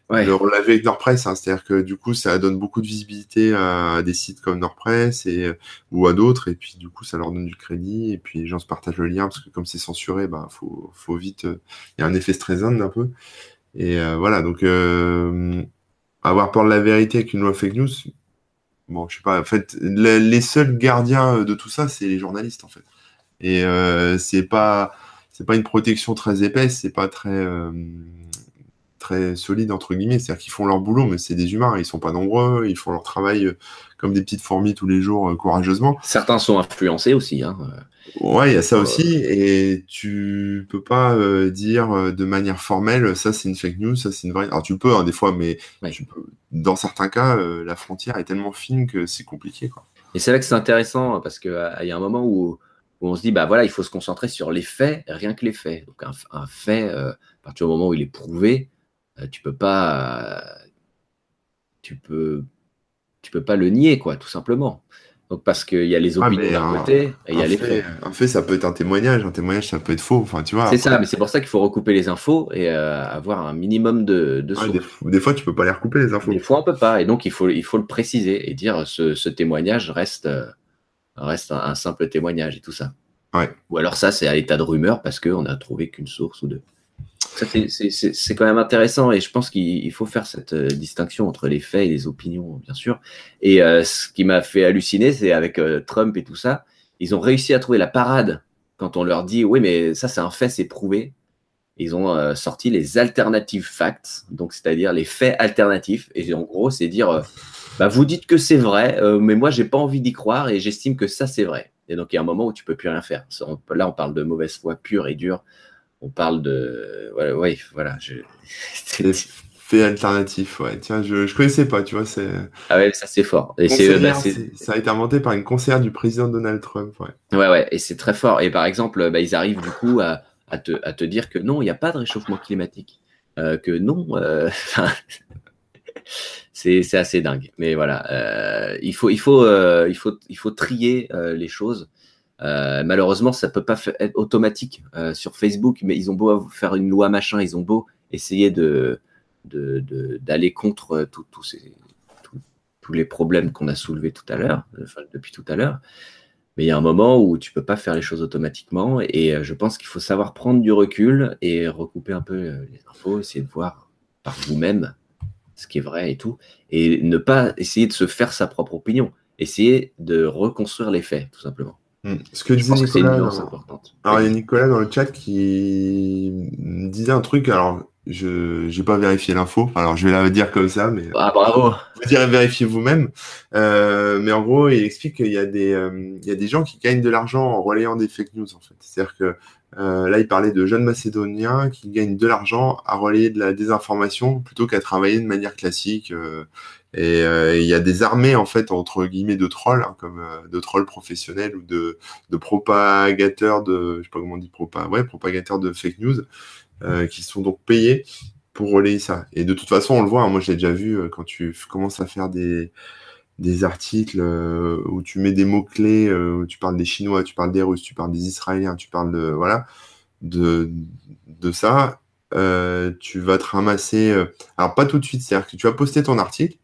on l'a vu avec Nordpress, hein, c'est-à-dire que du coup, ça donne beaucoup de visibilité à, des sites comme Nordpress et, ou à d'autres, et puis du coup, ça leur donne du crédit, et puis les gens se partagent le lien, parce que comme c'est censuré, bah, faut, faut vite. Euh, il y a un effet stressant un peu. Et euh, voilà, donc euh, avoir peur de la vérité avec une loi fake news, bon, je sais pas, en fait, les, seuls gardiens de tout ça, c'est les journalistes, en fait. Et c'est pas. C'est pas une protection très épaisse, c'est pas très très solides, entre guillemets. C'est-à-dire qu'ils font leur boulot, mais c'est des humains, ils sont pas nombreux, ils font leur travail euh, comme des petites fourmis tous les jours, euh, courageusement. Certains sont influencés aussi. Hein. Ouais, il y a ça euh, aussi, et tu peux pas dire de manière formelle, ça c'est une fake news, ça c'est une vraie. Alors tu peux, hein, des fois, mais dans certains cas, la frontière est tellement fine que c'est compliqué. Quoi. Et c'est là que c'est intéressant, parce qu'il y a un moment où, on se dit, bah voilà, il faut se concentrer sur les faits, rien que les faits. Donc un, un fait, à partir du moment où il est prouvé, euh, tu peux pas, tu peux, tu peux pas le nier, quoi, tout simplement. Donc parce qu'il y a les opinions d'un côté et il y a les faits. Un fait, ça peut être un témoignage, un témoignage, ça peut être faux. Enfin, tu vois. C'est ça, mais c'est pour ça qu'il faut recouper les infos et euh, avoir un minimum de, de sources. des, fois, tu peux pas les recouper les infos. Des fois, on peut pas, et donc il faut, il faut le préciser et dire ce, ce témoignage reste, reste un, simple témoignage et tout ça. Ouais. Ou alors ça, c'est à l'état de rumeur parce qu'on a trouvé qu'une source ou deux. C'est quand même intéressant et je pense qu'il faut faire cette euh, distinction entre les faits et les opinions, bien sûr. Et euh, ce qui m'a fait halluciner, c'est avec euh, Trump et tout ça, ils ont réussi à trouver la parade quand on leur dit oui, mais ça c'est un fait, c'est prouvé. Ils ont sorti les alternative facts, donc c'est-à-dire les faits alternatifs. Et en gros, c'est dire bah, vous dites que c'est vrai, mais moi j'ai pas envie d'y croire et j'estime que ça c'est vrai. Et donc il y a un moment où tu peux plus rien faire. Là, on parle de mauvaise foi pure et dure on parle de. oui, voilà. Je... fait alternatif, ouais. Tiens, je, je connaissais pas, tu vois. c'est Ah ouais, ça c'est fort. Et c'est, bah, ça a été inventé par une conseillère du président Donald Trump, ouais. Ouais, ouais, et c'est très fort. Et par exemple, bah, ils arrivent du coup à, à, te, à te dire que non, il n'y a pas de réchauffement climatique. Euh, que non, euh, (laughs) c'est, c'est assez dingue. Mais voilà, euh, il, faut, il, faut, euh, il, faut, il faut trier euh, les choses. Euh, malheureusement, ça peut pas être automatique euh, sur Facebook, mais ils ont beau faire une loi machin, ils ont beau essayer de d'aller contre tous ces tous les problèmes qu'on a soulevés tout à l'heure, depuis tout à l'heure. Mais il y a un moment où tu peux pas faire les choses automatiquement, et euh, je pense qu'il faut savoir prendre du recul et recouper un peu les infos, essayer de voir par vous-même ce qui est vrai et tout, et ne pas essayer de se faire sa propre opinion, essayer de reconstruire les faits, tout simplement. Hmm. Ce que disait Nicolas. Alors, il y a Nicolas dans le chat qui disait un truc. Alors, je n'ai pas vérifié l'info. Alors, je vais la dire comme ça, mais. Ah, bravo! Vous direz vérifier vous-même. Euh, mais en gros, il explique qu'il y, a des, euh, il y a des gens qui gagnent de l'argent en relayant des fake news, en fait. C'est-à-dire que euh, là, il parlait de jeunes Macédoniens qui gagnent de l'argent à relayer de la désinformation plutôt qu'à travailler de manière classique. Euh, et il y a des armées, en fait, entre guillemets, de trolls, hein, comme euh, de trolls professionnels ou de, propagateurs de, je sais pas comment on dit, propagateurs de fake news, euh, qui sont donc payés pour relayer ça. Et de toute façon, on le voit, hein, moi je l'ai déjà vu, quand tu commences à faire des, des articles où tu mets des mots-clés, où tu parles des Chinois, tu parles des Russes, tu parles des Israéliens, tu parles de, voilà, de, de ça, tu vas te ramasser, alors pas tout de suite, c'est-à-dire que tu vas poster ton article,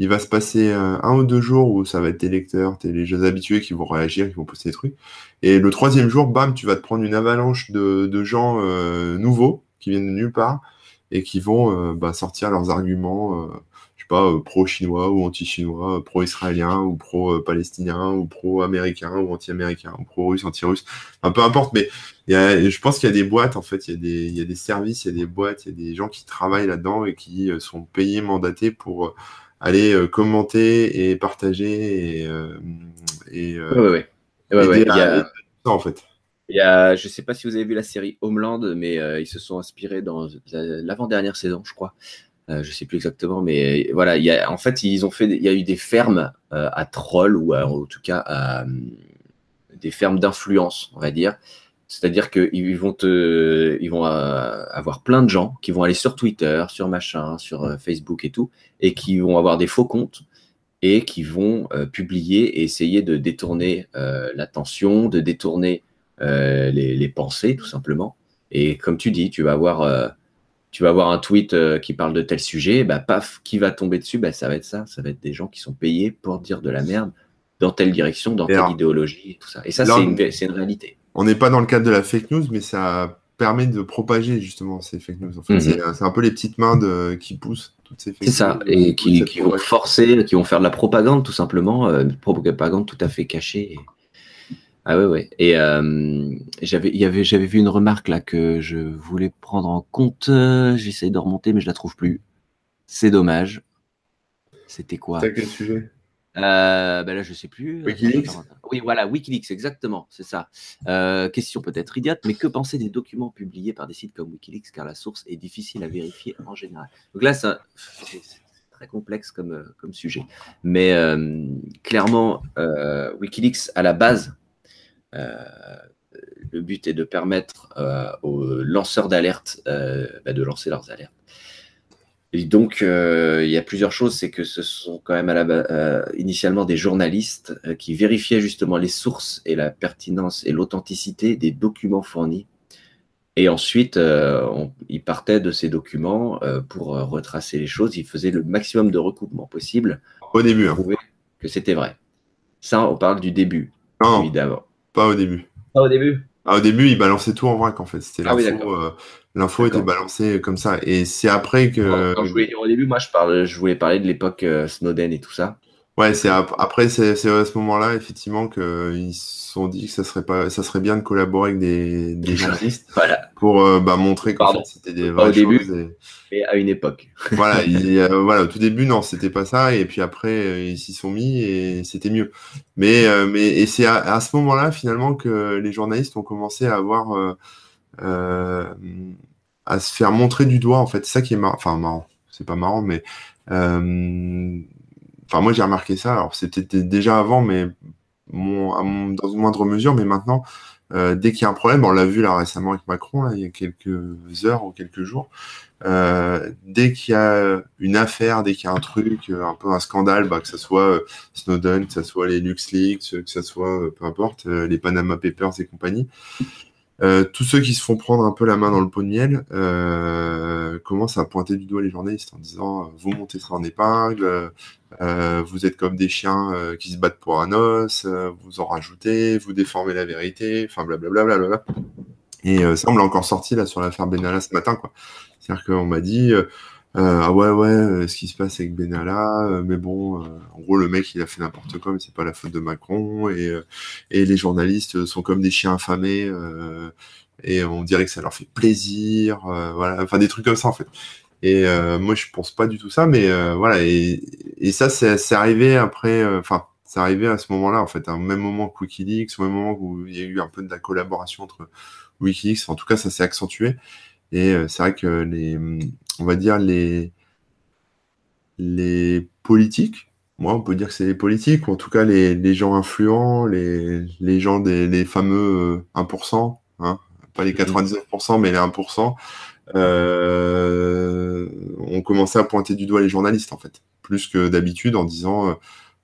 il va se passer euh, un ou deux jours où ça va être tes lecteurs, tes les jeunes habitués qui vont réagir, qui vont poster des trucs. Et le troisième jour, bam, tu vas te prendre une avalanche de, gens euh, nouveaux qui viennent de nulle part et qui vont euh, bah, sortir leurs arguments, je sais pas, pro-chinois ou anti-chinois, pro-israélien ou pro-palestinien ou pro-américain ou anti-américain ou pro-russe, anti-russe. Enfin, peu importe, mais je pense qu'il y a des boîtes, en fait, il y, il y a des services, il y a des boîtes, il y a des gens qui travaillent là-dedans et qui sont payés, mandatés pour allez euh, commenter et partager et, euh, et euh, ouais, Il y a... en fait. Il y a, je ne sais pas si vous avez vu la série Homeland, mais ils se sont inspirés dans l'avant-dernière saison, je crois. je ne sais plus exactement, mais voilà, il y a, en fait, ils ont fait, il y a eu des fermes à trolls ou en tout cas à, des fermes d'influence, on va dire, c'est-à-dire qu'ils vont te, ils vont euh, avoir plein de gens qui vont aller sur Twitter, sur machin, sur euh, Facebook et tout, et qui vont avoir des faux comptes et qui vont euh, publier et essayer de détourner l'attention, de détourner les, pensées tout simplement. Et comme tu dis, tu vas avoir, tu vas avoir un tweet qui parle de tel sujet, bah paf, qui va tomber dessus, bah ça va être ça, ça va être des gens qui sont payés pour dire de la merde dans telle direction, dans telle idéologie, et tout ça. Et ça, c'est une, une réalité on n'est pas dans le cadre de la fake news, mais ça permet de propager justement ces fake news. Mhm. c'est un peu les petites mains de, qui poussent toutes ces fake news. C'est ça, et qui, vont forcer, qui vont faire de la propagande tout simplement, euh, une propagande tout à fait cachée. Ah ouais, ouais. Et euh, j'avais, j'avais vu une remarque là que je voulais prendre en compte. J'essaye de remonter, mais je la trouve plus. C'est dommage. C'était quoi? C'était quel sujet? Euh, ben là, je sais plus. Wikileaks Oui, voilà, Wikileaks, exactement, c'est ça. Euh, question peut-être idiote, mais que penser des documents publiés par des sites comme Wikileaks, car la source est difficile à vérifier en général Donc là, c'est très complexe comme, euh, comme sujet. Mais clairement, Wikileaks, à la base, le but est de permettre aux lanceurs d'alerte bah, de lancer leurs alertes. Et donc, euh, il y a plusieurs choses. C'est que ce sont quand même à la, euh, initialement des journalistes euh, qui vérifiaient justement les sources et la pertinence et l'authenticité des documents fournis. Et ensuite, ils partaient de ces documents pour retracer les choses. Ils faisaient le maximum de recoupement possible. Au début. Hein. Prouver que c'était vrai. Ça, on parle du début. Non, évidemment. Pas au début. Pas au début Ah, au début, il balançait tout en vrac, en fait. C'était ah l'info. L'info était balancée comme ça. Et c'est après que. Quand, je voulais, au début, moi, je, parle, je voulais parler de l'époque Snowden et tout ça. Ouais, c'est après c'est à ce moment-là effectivement qu'ils se sont dit que ça serait pas ça serait bien de collaborer avec des, des journalistes voilà. pour euh, bah, montrer que c'était des vraies au début, et... à une époque. voilà, (laughs) voilà, au tout début non, c'était pas ça et puis après euh, ils s'y sont mis et c'était mieux. Mais euh, mais et c'est à, ce moment-là finalement que les journalistes ont commencé à avoir à se faire montrer du doigt en fait. C'est ça qui est marrant, enfin marrant, c'est pas marrant mais Enfin, moi, j'ai remarqué ça. Alors, c'était déjà avant, mais dans une moindre mesure. Mais maintenant, euh, dès qu'il y a un problème, on l'a vu là récemment avec Macron, il y a quelques heures ou quelques jours, euh, dès qu'il y a une affaire, dès qu'il y a un truc, euh, un peu un scandale, bah, que ce soit Snowden, que ce soit les LuxLeaks, que ce soit, peu importe, les Panama Papers et compagnie, euh, tous ceux qui se font prendre un peu la main dans le pot de miel euh, commencent à pointer du doigt les journalistes en disant euh, vous montez ça en épingle, vous êtes comme des chiens qui se battent pour un os, vous en rajoutez, vous déformez la vérité, enfin blablabla. Bla, bla, Et ça, on l'a encore sorti là sur l'affaire Benalla ce matin. quoi. C'est-à-dire qu'on m'a dit euh, ah ouais, ouais, euh, ce qui se passe avec Benalla, euh, mais bon, en gros, le mec, il a fait n'importe quoi, mais c'est pas la faute de Macron, et, et les journalistes sont comme des chiens affamés, et on dirait que ça leur fait plaisir, voilà, enfin des trucs comme ça en fait. Et moi, je pense pas du tout ça, mais voilà, et, et ça, c'est arrivé après, enfin, c'est arrivé à ce moment-là, en fait, à un même moment que Wikileaks, au même moment où il y a eu un peu de la collaboration entre Wikileaks, en tout cas, ça s'est accentué. Et c'est vrai que les, on va dire, les, les politiques, moi, on peut dire que c'est les politiques, ou en tout cas les, gens influents, les, les gens des les fameux 1%, euh, hein, pas les 99%, mhm. mais les 1%, euh, ont commencé à pointer du doigt les journalistes, en fait, plus que d'habitude, en disant euh,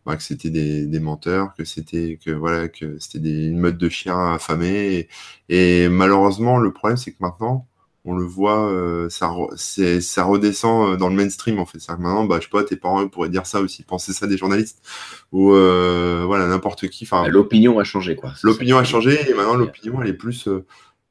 bah, que c'était des, menteurs, que c'était que voilà que c'était une meute de chiens affamés. et malheureusement, le problème, c'est que maintenant, on le voit, euh, ça, ça redescend euh, dans le mainstream en fait. C'est maintenant, bah, je sais pas, tes parents pourraient dire ça aussi, penser ça des journalistes ou euh, voilà n'importe qui. Enfin, l'opinion a changé quoi. L'opinion a changé et maintenant l'opinion elle est plus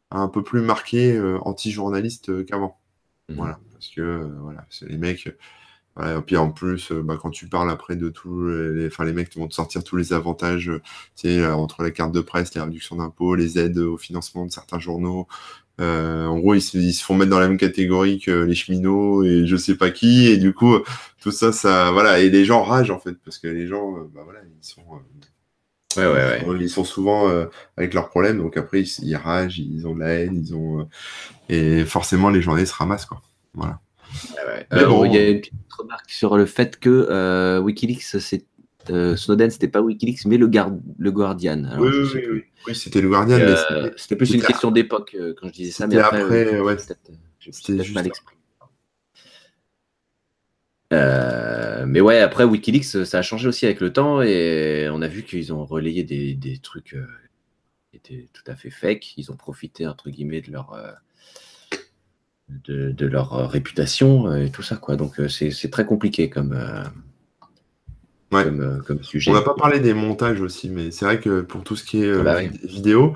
un peu plus marquée anti-journaliste qu'avant. Mhm. Voilà, parce que voilà, c'est les mecs. et puis en plus, bah, quand tu parles après de tous les, enfin les mecs vont te sortir tous les avantages, tu entre la carte de presse, les réductions d'impôts, les aides au financement de certains journaux, euh, en gros, ils se, font mettre dans la même catégorie que les cheminots et je sais pas qui. Et du coup, tout ça, ça, voilà. Et les gens ragent en fait parce que les gens, euh, bah voilà, ils sont, euh, ouais, ouais, ouais. ils sont souvent avec leurs problèmes. Donc après, ils, ragent, ils ont de la haine, ils ont et forcément les journées se ramassent quoi. Voilà. bon, il y a une petite remarque sur le fait que WikiLeaks c'est euh, Snowden, c'était pas Wikileaks, mais le, le Guardian. oui, oui, oui, c'était le Guardian. Euh, c'était plus une question d'époque euh, quand je disais ça, mais après, après ouais, c'était juste mal exprimé. mais ouais, après Wikileaks, ça a changé aussi avec le temps et on a vu qu'ils ont relayé des, des trucs qui étaient tout à fait fake. Ils ont profité entre guillemets de leur de, de, leur réputation et tout ça quoi. Donc c'est très compliqué comme euh, comme, sujet. On n'a pas parlé des montages aussi, mais c'est vrai que pour tout ce qui est euh, bah vidéo,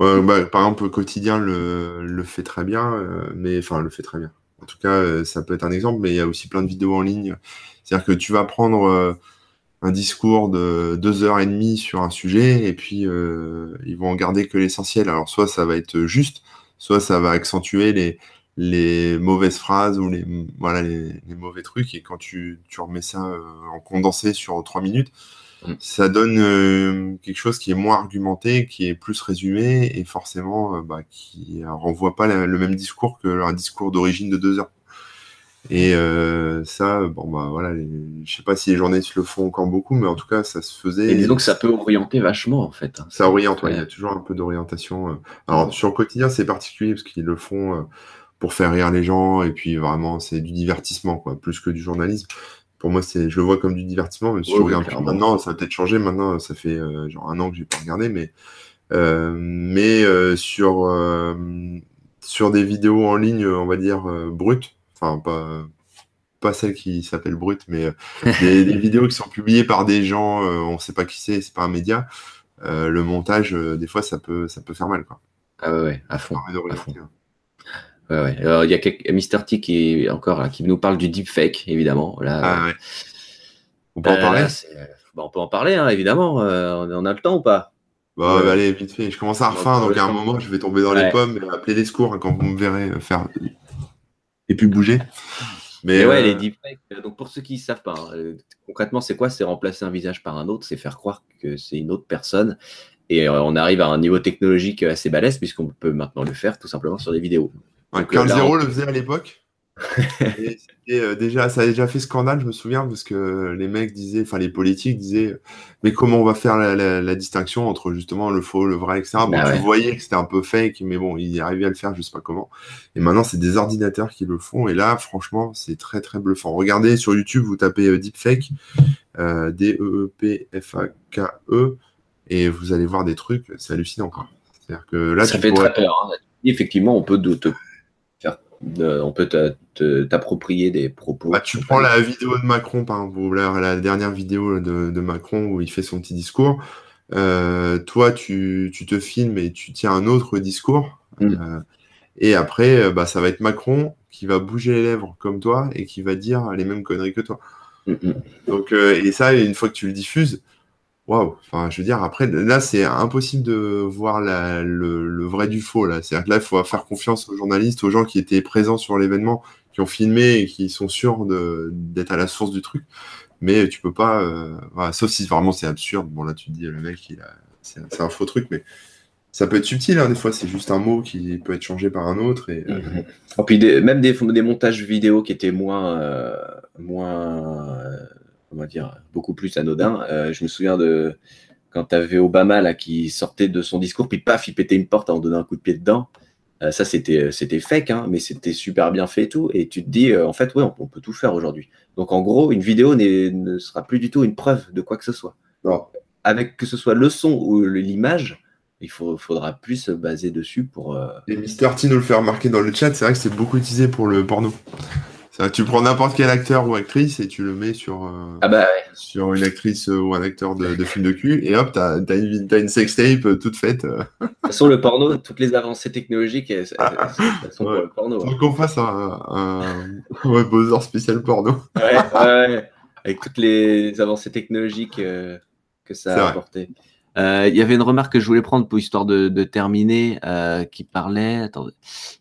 euh, bah, par exemple, quotidien le, le fait très bien, mais enfin, le fait très bien. En tout cas, ça peut être un exemple, mais il y a aussi plein de vidéos en ligne. C'est-à-dire que tu vas prendre un discours de deux heures et demie sur un sujet, et puis ils vont en garder que l'essentiel. Alors, soit ça va être juste, soit ça va accentuer les, les mauvaises phrases ou les, voilà, les, mauvais trucs. Et quand tu, tu remets ça euh, en condensé sur trois minutes, mm. ça donne euh, quelque chose qui est moins argumenté, qui est plus résumé et forcément euh, bah, qui renvoie pas le même discours que un discours d'origine de deux heures. Et ça, bon bah voilà, je sais pas si les journalistes le font encore beaucoup, mais en tout cas ça se faisait. Et disons que ça peut orienter vachement en fait. Hein. Ça oriente, il y a toujours un peu d'orientation. Alors sur le quotidien c'est particulier parce qu'ils le font pour faire rire les gens et puis vraiment c'est du divertissement quoi, plus que du journalisme. Pour moi, c'est, je le vois comme du divertissement. Même si je regarde maintenant, ça a peut-être changé. Maintenant, ça fait euh, genre un an que j'ai pas regardé, mais euh, mais euh, sur sur des vidéos en ligne, on va dire brutes, enfin pas pas celles qui s'appellent brutes, mais des, des, (laughs) vidéos qui sont publiées par des gens, on sait pas qui c'est, c'est pas un média. le montage, des fois, ça peut ça peut faire mal quoi. Ah ouais, à fond. Alors, il y a Mister T qui est encore là, qui nous parle du deepfake, évidemment. Là, ah ouais. On peut en parler bah, On peut en parler, hein, évidemment. on a le temps ou pas? Bah, allez, vite fait. Je commence à refaire, donc à un moment, je vais tomber dans les pommes et appeler les secours hein, quand vous me verrez faire et puis bouger. Mais, ouais, les deepfakes. Donc pour ceux qui ne savent pas, hein, concrètement, c'est quoi? C'est remplacer un visage par un autre, c'est faire croire que c'est une autre personne. Et on arrive à un niveau technologique assez balèze puisqu'on peut maintenant le faire tout simplement sur des vidéos. Ouais, 0 le faisait à l'époque. (laughs) et, euh, déjà, ça a déjà fait scandale, je me souviens, parce que les mecs disaient, enfin les politiques disaient, mais comment on va faire la, distinction entre justement le faux, le vrai, etc. Bon, bah tu voyais que c'était un peu fake, mais bon, ils arrivaient à le faire, je sais pas comment. Et maintenant, c'est des ordinateurs qui le font, et là, franchement, c'est très très bluffant. Regardez sur YouTube, vous tapez euh, deepfake, euh, D-E-E-P-F-A-K-E, e, et vous allez voir des trucs, c'est hallucinant. C'est-à-dire que là, ça fait très peur. Hein. Effectivement, on peut on peut t'approprier des propos. Bah, tu prends la vidéo de Macron, par exemple, la, dernière vidéo de, Macron où il fait son petit discours. Euh, toi, tu, te filmes et tu tiens un autre discours. Mm. Euh, et après, euh, bah, ça va être Macron qui va bouger les lèvres comme toi et qui va dire les mêmes conneries que toi. Mm, mm. Donc, et ça, une fois que tu le diffuses, waouh, enfin, je veux dire, après, là, c'est impossible de voir le, vrai du faux, là. C'est-à-dire que là, il faut faire confiance aux journalistes, aux gens qui étaient présents sur l'événement, qui ont filmé et qui sont sûrs d'être à la source du truc. Mais tu peux pas, euh, sauf si vraiment c'est absurde. Bon, là, tu te dis, le mec, c'est un faux truc, mais ça peut être subtil, hein, des fois, c'est juste un mot qui peut être changé par un autre. Et, euh, mhm. puis même des, montages vidéo qui étaient moins, euh, moins comment dire, beaucoup plus anodin. Euh, je me souviens de quand tu avais Obama là, qui sortait de son discours, puis paf, il pétait une porte en donnant un coup de pied dedans. Euh, ça, c'était, c'était fake, hein, mais c'était super bien fait et tout. Et tu te dis, euh, en fait, ouais, on, peut tout faire aujourd'hui. Donc, en gros, une vidéo ne sera plus du tout une preuve de quoi que ce soit. Non. Avec que ce soit le son ou l'image, il faudra plus se baser dessus pour. Et Mister T nous le fait remarquer dans le chat, c'est vrai que c'est beaucoup utilisé pour le porno. Tu prends n'importe quel acteur ou actrice et tu le mets sur, euh, ah bah sur une actrice euh, ou un acteur de, de film de cul et hop, t'as as une, as une sextape euh, toute faite. De toute façon, le porno, toutes les avancées technologiques, elles, sont pour le porno. Faut qu'on fasse un, un Bowser spécial porno. Ouais, ouais, avec toutes les avancées technologiques que ça a apporté. Euh, il y avait une remarque que je voulais prendre pour histoire de, terminer, euh, qui parlait. Attendez,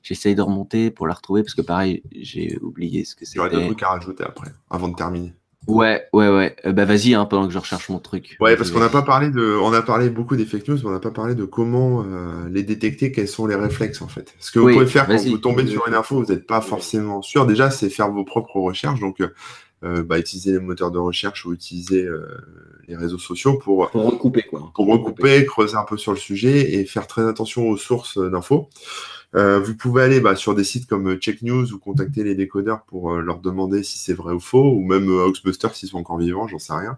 j'essaye de remonter pour la retrouver parce que pareil, j'ai oublié ce que c'était. J'aurais des trucs à rajouter après, avant de terminer. Ouais, ouais, ouais. Euh, bah vas-y, hein, pendant que je recherche mon truc. Ouais, parce qu'on n'a pas parlé de, on a parlé beaucoup des fake news, mais on n'a pas parlé de comment les détecter, quels sont les réflexes en fait. Ce que vous pouvez faire quand vous tombez sur une info, vous n'êtes pas forcément sûr. Déjà, c'est faire vos propres recherches. Donc, bah, utiliser les moteurs de recherche ou utiliser euh, les réseaux sociaux pour, pour recouper, quoi. Pour recouper, creuser un peu sur le sujet et faire très attention aux sources d'infos. Euh, vous pouvez aller bah, sur des sites comme Check News ou contacter les décodeurs pour leur demander si c'est vrai ou faux, ou même Oxbuster s'ils sont encore vivants, j'en sais rien.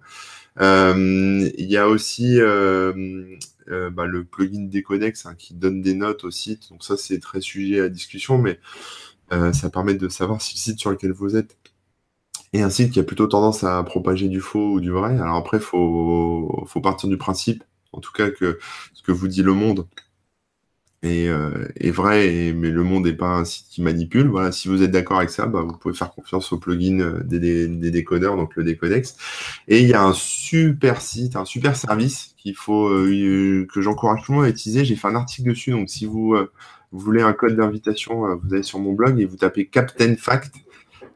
Il y a aussi bah, le plugin Decodex hein, qui donne des notes au site, donc ça c'est très sujet à discussion, mais ça permet de savoir si le site sur lequel vous êtes et un site qui a plutôt tendance à propager du faux ou du vrai. Alors après, il faut, faut, partir du principe, en tout cas, que ce que vous dit le monde est, euh, est vrai, mais le monde n'est pas un site qui manipule. Voilà, si vous êtes d'accord avec ça, bah, vous pouvez faire confiance au plugin euh, des, des, décodeurs, donc le Decodex. Et il y a un super site, un super service qu'il faut euh, que j'encourage tout le monde à utiliser. J'ai fait un article dessus, donc si vous, vous voulez un code d'invitation, vous allez sur mon blog et vous tapez Captain Fact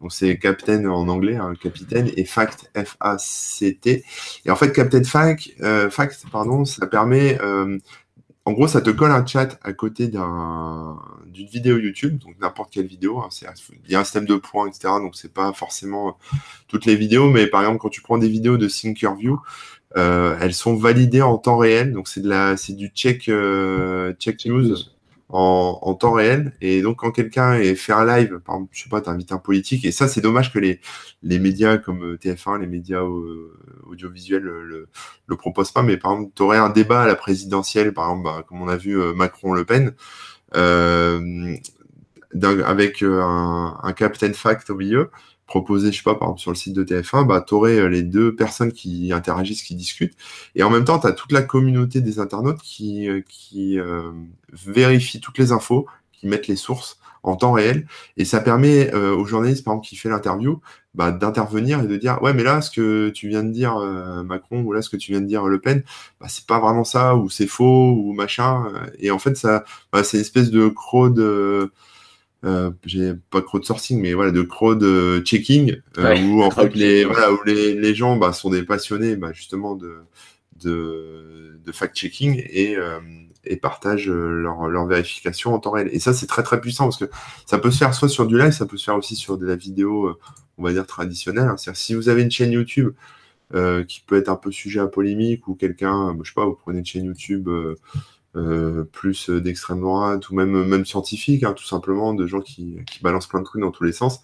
c'est Captain en anglais, hein, capitaine, et Fact, F-A-C-T. Et en fait, Captain Fact, euh, Fact pardon, ça permet, euh, en gros, ça te colle un chat à côté d'une vidéo YouTube, donc n'importe quelle vidéo. Hein, il y a un système de points, etc. Donc c'est pas forcément toutes les vidéos, mais par exemple, quand tu prends des vidéos de Thinkerview, euh, elles sont validées en temps réel. Donc c'est du check, euh, check news en, temps réel. Et donc, quand quelqu'un est fait un live, par exemple, je sais pas, t'invites un politique, et ça, c'est dommage que les, les médias comme euh, TF1, les médias euh, audiovisuels le, le, proposent pas, mais par exemple, tu aurais un débat à la présidentielle, par exemple, bah, comme on a vu euh, Macron-Le Pen, avec un, un Captain Fact au milieu. Proposé, je sais pas, par exemple sur le site de TF1, bah, tu aurais les deux personnes qui interagissent, qui discutent. Et en même temps, tu as toute la communauté des internautes qui, qui vérifie toutes les infos, qui mettent les sources en temps réel. Et ça permet euh, aux journalistes, par exemple, qui fait l'interview, bah, d'intervenir et de dire ouais mais là ce que tu viens de dire euh, Macron ou là ce que tu viens de dire Le Pen bah, c'est pas vraiment ça ou c'est faux ou machin et en fait ça bah, c'est une espèce de crowd euh, j'ai pas crowd sourcing mais voilà de crowd checking où en fait les voilà où les, les gens bah, sont des passionnés bah, justement de de, de fact checking et et partagent euh, leur, leur, vérification en temps réel. Et ça, c'est très très puissant parce que ça peut se faire soit sur du live, ça peut se faire aussi sur de la vidéo, euh, on va dire traditionnelle. Hein. C'est-à-dire si vous avez une chaîne YouTube euh, qui peut être un peu sujet à polémique ou quelqu'un, je sais pas, vous prenez une chaîne YouTube euh, plus d'extrême droite ou même même scientifique, hein, tout simplement, de gens qui, qui balancent plein de trucs dans tous les sens.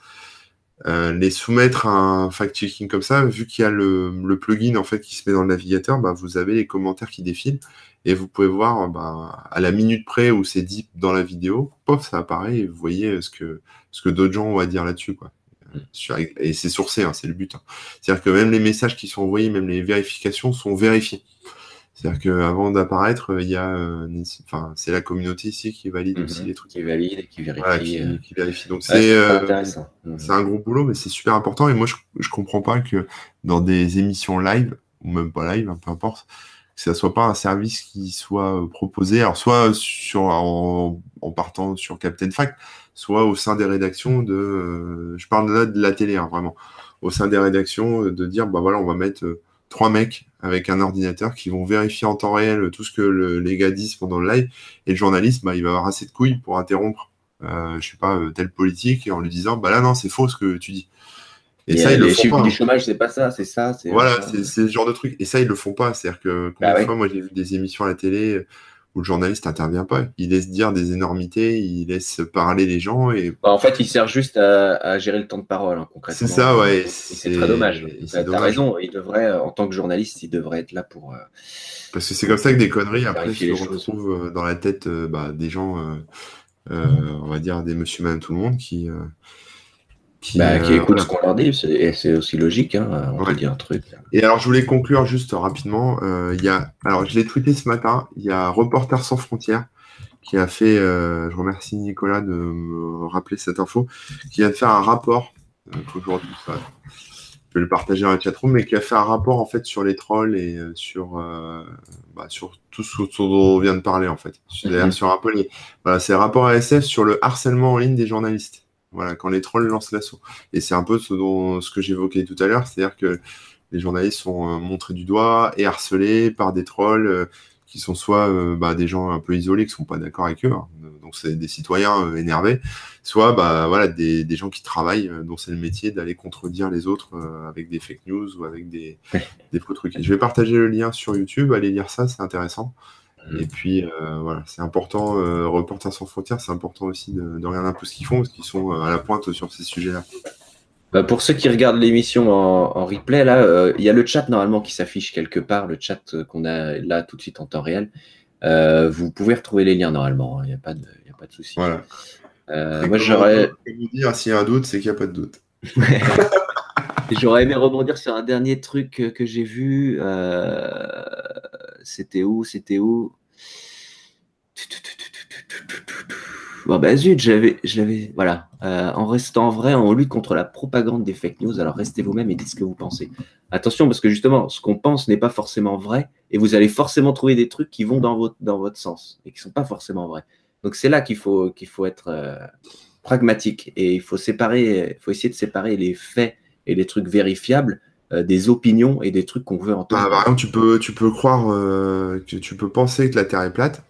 Euh, les soumettre à un fact-checking comme ça, vu qu'il y a le, le, plugin en fait qui se met dans le navigateur, bah, vous avez les commentaires qui défilent et vous pouvez voir bah, à la minute près où c'est dit dans la vidéo, pof, ça apparaît et vous voyez ce que, ce que d'autres gens ont à dire là-dessus. quoi. Mm. Et c'est sourcé, hein, c'est le but. Hein. C'est-à-dire que même les messages qui sont envoyés, même les vérifications sont vérifiés. C'est-à-dire qu'avant d'apparaître, il y a, euh, enfin, c'est la communauté ici qui valide mhm. aussi les trucs. Qui valide et qui vérifie. Euh. qui, vérifie. Donc c'est, euh, c'est un gros boulot, mais c'est super important. Et moi, je, je comprends pas que dans des émissions live ou même pas live, hein, peu importe, que ça soit pas un service qui soit proposé, alors soit sur en, en partant sur Captain Fact, soit au sein des rédactions de, je parle là de la télé, hein, vraiment, au sein des rédactions de dire, bah voilà, on va mettre trois mecs avec un ordinateur qui vont vérifier en temps réel tout ce que les gars disent pendant le live. Et le journaliste, bah, il va avoir assez de couilles pour interrompre, euh, je sais pas, euh, telle politique en lui disant, bah là, non, c'est faux ce que tu dis. Et, ça, ils le font pas. du chômage, c'est pas ça, c'est ça. Voilà, c'est ce genre de truc. Et ça, ils le font pas. C'est-à-dire que, bah fois, moi, j'ai vu des émissions à la télé où le journaliste n'intervient pas. Il laisse dire des énormités, il laisse parler les gens. Et... Bah, en fait, il sert juste à, gérer le temps de parole, hein, concrètement. C'est ça, ouais. C'est très dommage. Tu as raison, il devrait, euh, en tant que journaliste, il devrait être là pour. Euh, Parce que c'est comme ça que des conneries, après, se retrouvent euh, dans la tête bah, des gens, on va dire des monsieur, madame, tout le monde, qui qui, bah, qui euh, écoutent ce qu'on leur dit, c'est aussi logique, hein, on va dire un truc. Et alors, je voulais conclure juste rapidement. Euh, il y a, alors, je l'ai tweeté ce matin. Il y a Reporters sans frontières qui a fait, euh, je remercie Nicolas de me rappeler cette info, qui a fait un rapport aujourd'hui. Je vais le partager dans la chatroom, mais qui a fait un rapport en fait sur les trolls et sur, bah, sur tout ce dont on vient de parler en fait. Mm sur un peu les, voilà, c'est rapport ASF sur le harcèlement en ligne des journalistes. Voilà, quand les trolls lancent l'assaut. Et c'est un peu ce, dont, ce que j'évoquais tout à l'heure, c'est-à-dire que les journalistes sont euh, montrés du doigt et harcelés par des trolls euh, qui sont soit euh, bah, des gens un peu isolés qui sont pas d'accord avec eux, hein. donc c'est des citoyens énervés, soit bah, voilà des, des gens qui travaillent, dont c'est le métier d'aller contredire les autres avec des fake news ou avec des, des faux trucs. je vais partager le lien sur YouTube, allez lire ça, c'est intéressant. Et puis euh, voilà, c'est important, euh, Reporters sans frontières, c'est important aussi de, regarder un peu ce qu'ils font, parce qu'ils sont euh, à la pointe sur ces sujets-là. Bah, pour ceux qui regardent l'émission en, replay, là, il y a le chat normalement qui s'affiche quelque part, le chat qu'on a là tout de suite en temps réel. vous pouvez retrouver les liens normalement, il hein, n'y a pas de, y a pas de souci. Voilà. moi, j'aurais. vous dire s'il y a un doute, c'est qu'il n'y a pas de doute. (laughs) J'aurais aimé rebondir sur un dernier truc que j'ai vu. C'était où C'était où? Bon, bah zut, j'avais. Voilà. Euh, en restant vrai, on lutte contre la propagande des fake news. Alors restez vous-même et dites ce que vous pensez. Attention, parce que justement, ce qu'on pense n'est pas forcément vrai et vous allez forcément trouver des trucs qui vont dans votre, dans votre sens et qui ne sont pas forcément vrais. Donc c'est là qu'il faut, faut être euh, pragmatique et il faut séparer, il faut essayer de séparer les faits et les trucs vérifiables des opinions et des trucs qu'on veut entendre. Ah, par exemple, tu peux, tu peux croire que tu peux penser que la Terre est plate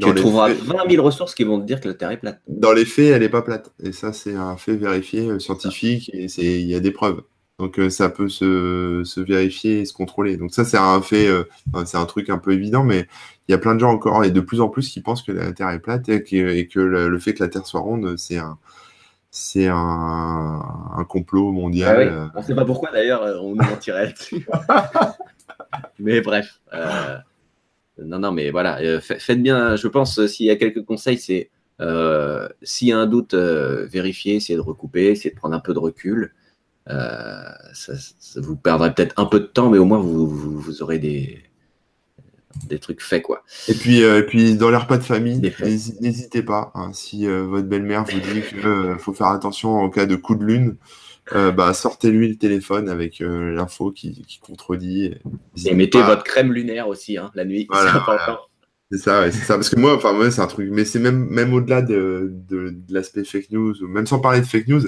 tu trouveras 20 000 ressources qui vont te dire que la Terre est plate. Dans les faits, elle n'est pas plate. Et ça, c'est un fait vérifié euh, scientifique et il y a des preuves. Donc euh, ça peut se, se, vérifier et se contrôler. Donc ça, c'est un fait, euh, c'est un truc un peu évident, mais il y a plein de gens encore et de plus en plus qui pensent que la Terre est plate et que, le, fait que la Terre soit ronde, c'est un, c'est un, un, complot mondial. Ah on ne sait pas pourquoi d'ailleurs on nous mentirait là-dessus. (laughs) mais bref. Non, non, mais voilà, euh, faites bien, je pense, euh, s'il y a quelques conseils, c'est euh, s'il y a un doute, vérifier, essayer de recouper, essayer de prendre un peu de recul. ça, vous perdrez peut-être un peu de temps, mais au moins vous, aurez des, des trucs faits quoi. Et puis, puis dans les repas de famille, n'hésitez pas. Hein, si votre belle-mère vous dit qu'il faut faire attention en cas de coup de lune, euh, bah, sortez-lui le téléphone avec euh, l'info qui, contredit. Et, mettez votre crème lunaire aussi, hein, la nuit. c'est ça, c'est ça. Parce que moi, enfin, c'est un truc, mais c'est même, même au-delà de, de, l'aspect fake news, même sans parler de fake news,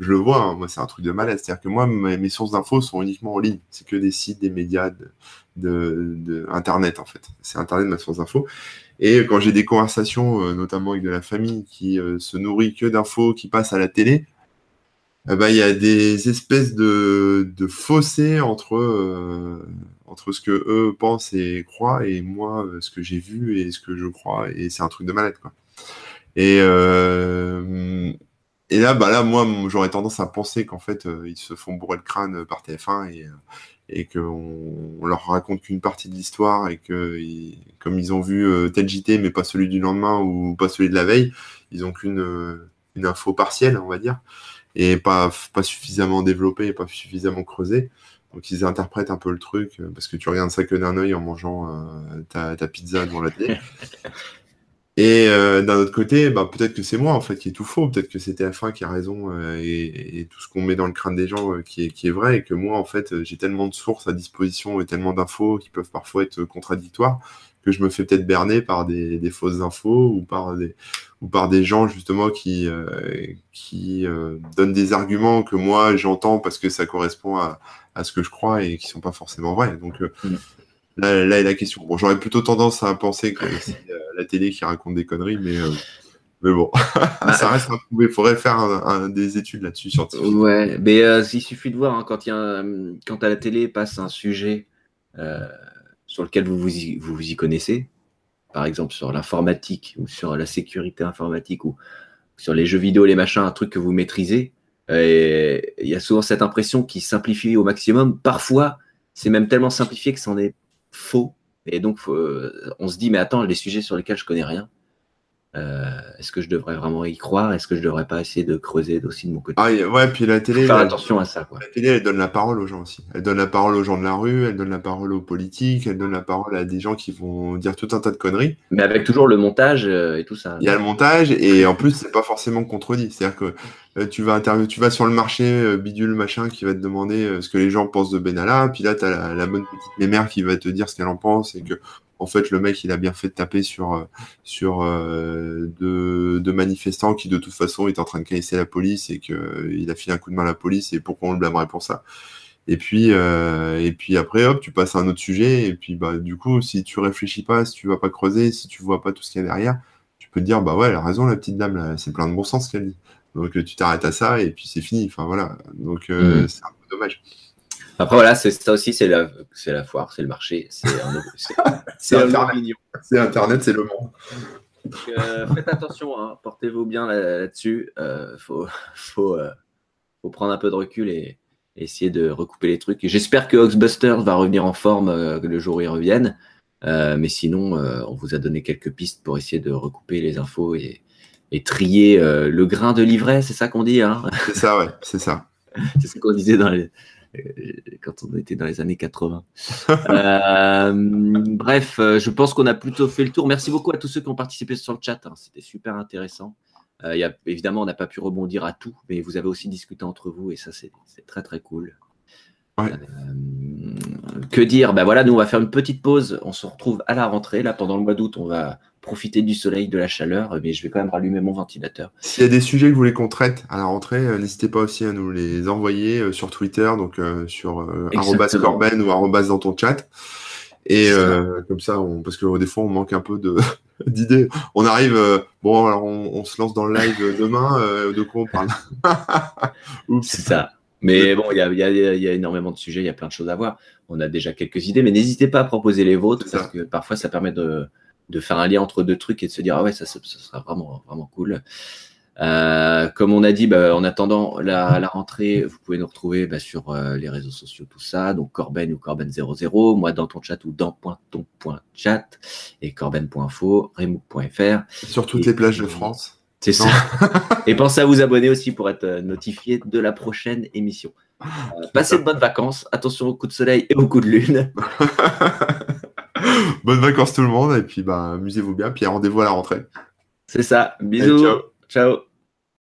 je le vois, hein, moi, c'est un truc de malade. C'est-à-dire que moi, mes, sources d'infos sont uniquement en ligne. C'est que des sites, des médias, de, de, Internet, en fait. C'est Internet, ma source d'infos. Et quand j'ai des conversations, euh, notamment avec de la famille, qui se nourrit que d'infos qui passent à la télé, eh ben, il y a des espèces de, de fossés entre, euh, entre ce que eux pensent et croient et moi, euh, ce que j'ai vu et ce que je crois. Et c'est un truc de malade, quoi. Et, euh, et là, bah là, moi, j'aurais tendance à penser qu'en fait, ils se font bourrer le crâne par TF1 et, et qu'on on leur raconte qu'une partie de l'histoire et que, comme ils ont vu tel JT, mais pas celui du lendemain ou pas celui de la veille, ils ont qu'une une info partielle, on va dire et pas, pas suffisamment développé et pas suffisamment creusé. Donc ils interprètent un peu le truc euh, parce que tu regardes ça que d'un œil en mangeant euh, ta, ta, pizza devant la télé. (laughs) Et euh, d'un autre côté, bah, peut-être que c'est moi en fait qui est tout faux, peut-être que c'est TF1 qui a raison et, et, tout ce qu'on met dans le crâne des gens qui, est, qui est vrai et que moi en fait j'ai tellement de sources à disposition et tellement d'infos qui peuvent parfois être contradictoires que je me fais peut-être berner par des, des, fausses infos ou par des, ou par des gens justement qui, euh, qui euh, donnent des arguments que moi j'entends parce que ça correspond à, à, ce que je crois et qui sont pas forcément vrais. Donc euh, mm. Là, là, est la question. Bon, j'aurais plutôt tendance à penser que (laughs) c'est la télé qui raconte des conneries, mais mais bon, (laughs) ça reste à prouver. Il faudrait faire un, des études là-dessus scientifiques. Ouais, mais il suffit de voir hein, quand, y a quand à la télé passe un sujet sur lequel vous vous y, vous, y connaissez, par exemple sur l'informatique ou sur la sécurité informatique ou sur les jeux vidéo, les machins, un truc que vous maîtrisez, il y a souvent cette impression qui simplifie au maximum. Parfois, c'est même tellement simplifié que c'en est faux. Et donc, on se dit, mais attends, les sujets sur lesquels je connais rien, euh, est-ce que je devrais vraiment y croire? Est-ce que je devrais pas essayer de creuser aussi de mon côté? Ah, Ouais, puis la télé. faire attention à ça. Quoi. La télé, elle donne la parole aux gens aussi. Elle donne la parole aux gens de la rue, elle donne la parole aux politiques, elle donne la parole à des gens qui vont dire tout un tas de conneries. Mais avec toujours le montage euh, et tout ça. Il y a le montage et en plus, c'est pas forcément contredit. C'est-à-dire que euh, tu vas tu vas sur le marché bidule machin qui va te demander ce que les gens pensent de Benalla, puis là tu as la, bonne petite mémère qui va te dire ce qu'elle en pense et que en fait, le mec, il a bien fait de taper sur, euh, sur euh, deux, manifestants qui, de toute façon, étaient en train de caisser la police et qu'il euh, a filé un coup de main à la police et pourquoi on le blâmerait pour ça? Et puis, et puis après, hop, tu passes à un autre sujet. Et puis, bah, du coup, si tu réfléchis pas, si tu vas pas creuser, si tu vois pas tout ce qu'il y a derrière, tu peux te dire, bah ouais, elle a raison, la petite dame, c'est plein de bon sens ce qu'elle dit. Donc, tu t'arrêtes à ça et puis c'est fini. Enfin, voilà. Donc, mmh. c'est un peu dommage. Après, voilà, c'est ça aussi, c'est la, c'est la foire, c'est le marché, c'est un, c'est (laughs) Internet, c'est Internet, c'est le monde. Euh, faites attention, hein, portez-vous bien là-dessus. Il euh, faut, faut, euh, faut, prendre un peu de recul et, essayer de recouper les trucs. Et j'espère que Oxbusters va revenir en forme le jour où ils reviennent. mais sinon, on vous a donné quelques pistes pour essayer de recouper les infos et, et trier le grain de livret, c'est ça qu'on dit hein? C'est ça, ouais, c'est ça. (laughs) c'est ce qu'on disait dans les, quand on était dans les années 80. Euh, bref, euh, je pense qu'on a plutôt fait le tour. Merci beaucoup à tous ceux qui ont participé sur le chat. Hein. C'était super intéressant. y a, évidemment, on n'a pas pu rebondir à tout, mais vous avez aussi discuté entre vous et ça, c'est très très cool. que dire? Ben voilà, nous on va faire une petite pause. On se retrouve à la rentrée. Là, pendant le mois d'août, on va profiter du soleil, de la chaleur, mais je vais quand même rallumer mon ventilateur. S'il y a des sujets que vous voulez qu'on traite à la rentrée, euh, n'hésitez pas aussi à nous les envoyer euh, sur Twitter, donc euh, sur Corben ou arrobas dans ton chat. Et comme ça, on, parce que des fois, on manque un peu de (laughs) d'idées. On arrive, bon, alors on, se lance dans le live demain. de quoi on parle? (laughs) C'est ça. Mais bon, il y a, y, a, y a, énormément de sujets, il y a plein de choses à voir. On a déjà quelques idées, mais n'hésitez pas à proposer les vôtres parce que parfois ça permet de, de faire un lien entre deux trucs et de se dire ah ouais ça, ça, sera vraiment vraiment cool. Euh, comme on a dit, bah, en attendant la, la, rentrée, vous pouvez nous retrouver bah, sur euh, les réseaux sociaux, tout ça. Donc Corben ou Corben00, moi dans ton chat ou dans ton chat et Corben.info, Remook.fr. Sur toutes les plages de France. C'est ça. (laughs) Et pensez à vous abonner aussi pour être notifié de la prochaine émission. passez de bonnes vacances. Attention aux coups de soleil et aux coups de lune. (laughs) (coughs) bonnes vacances tout le monde. Et puis, bah, amusez-vous bien. Puis rendez-vous à la rentrée. C'est ça. Bisous. ciao. ciao.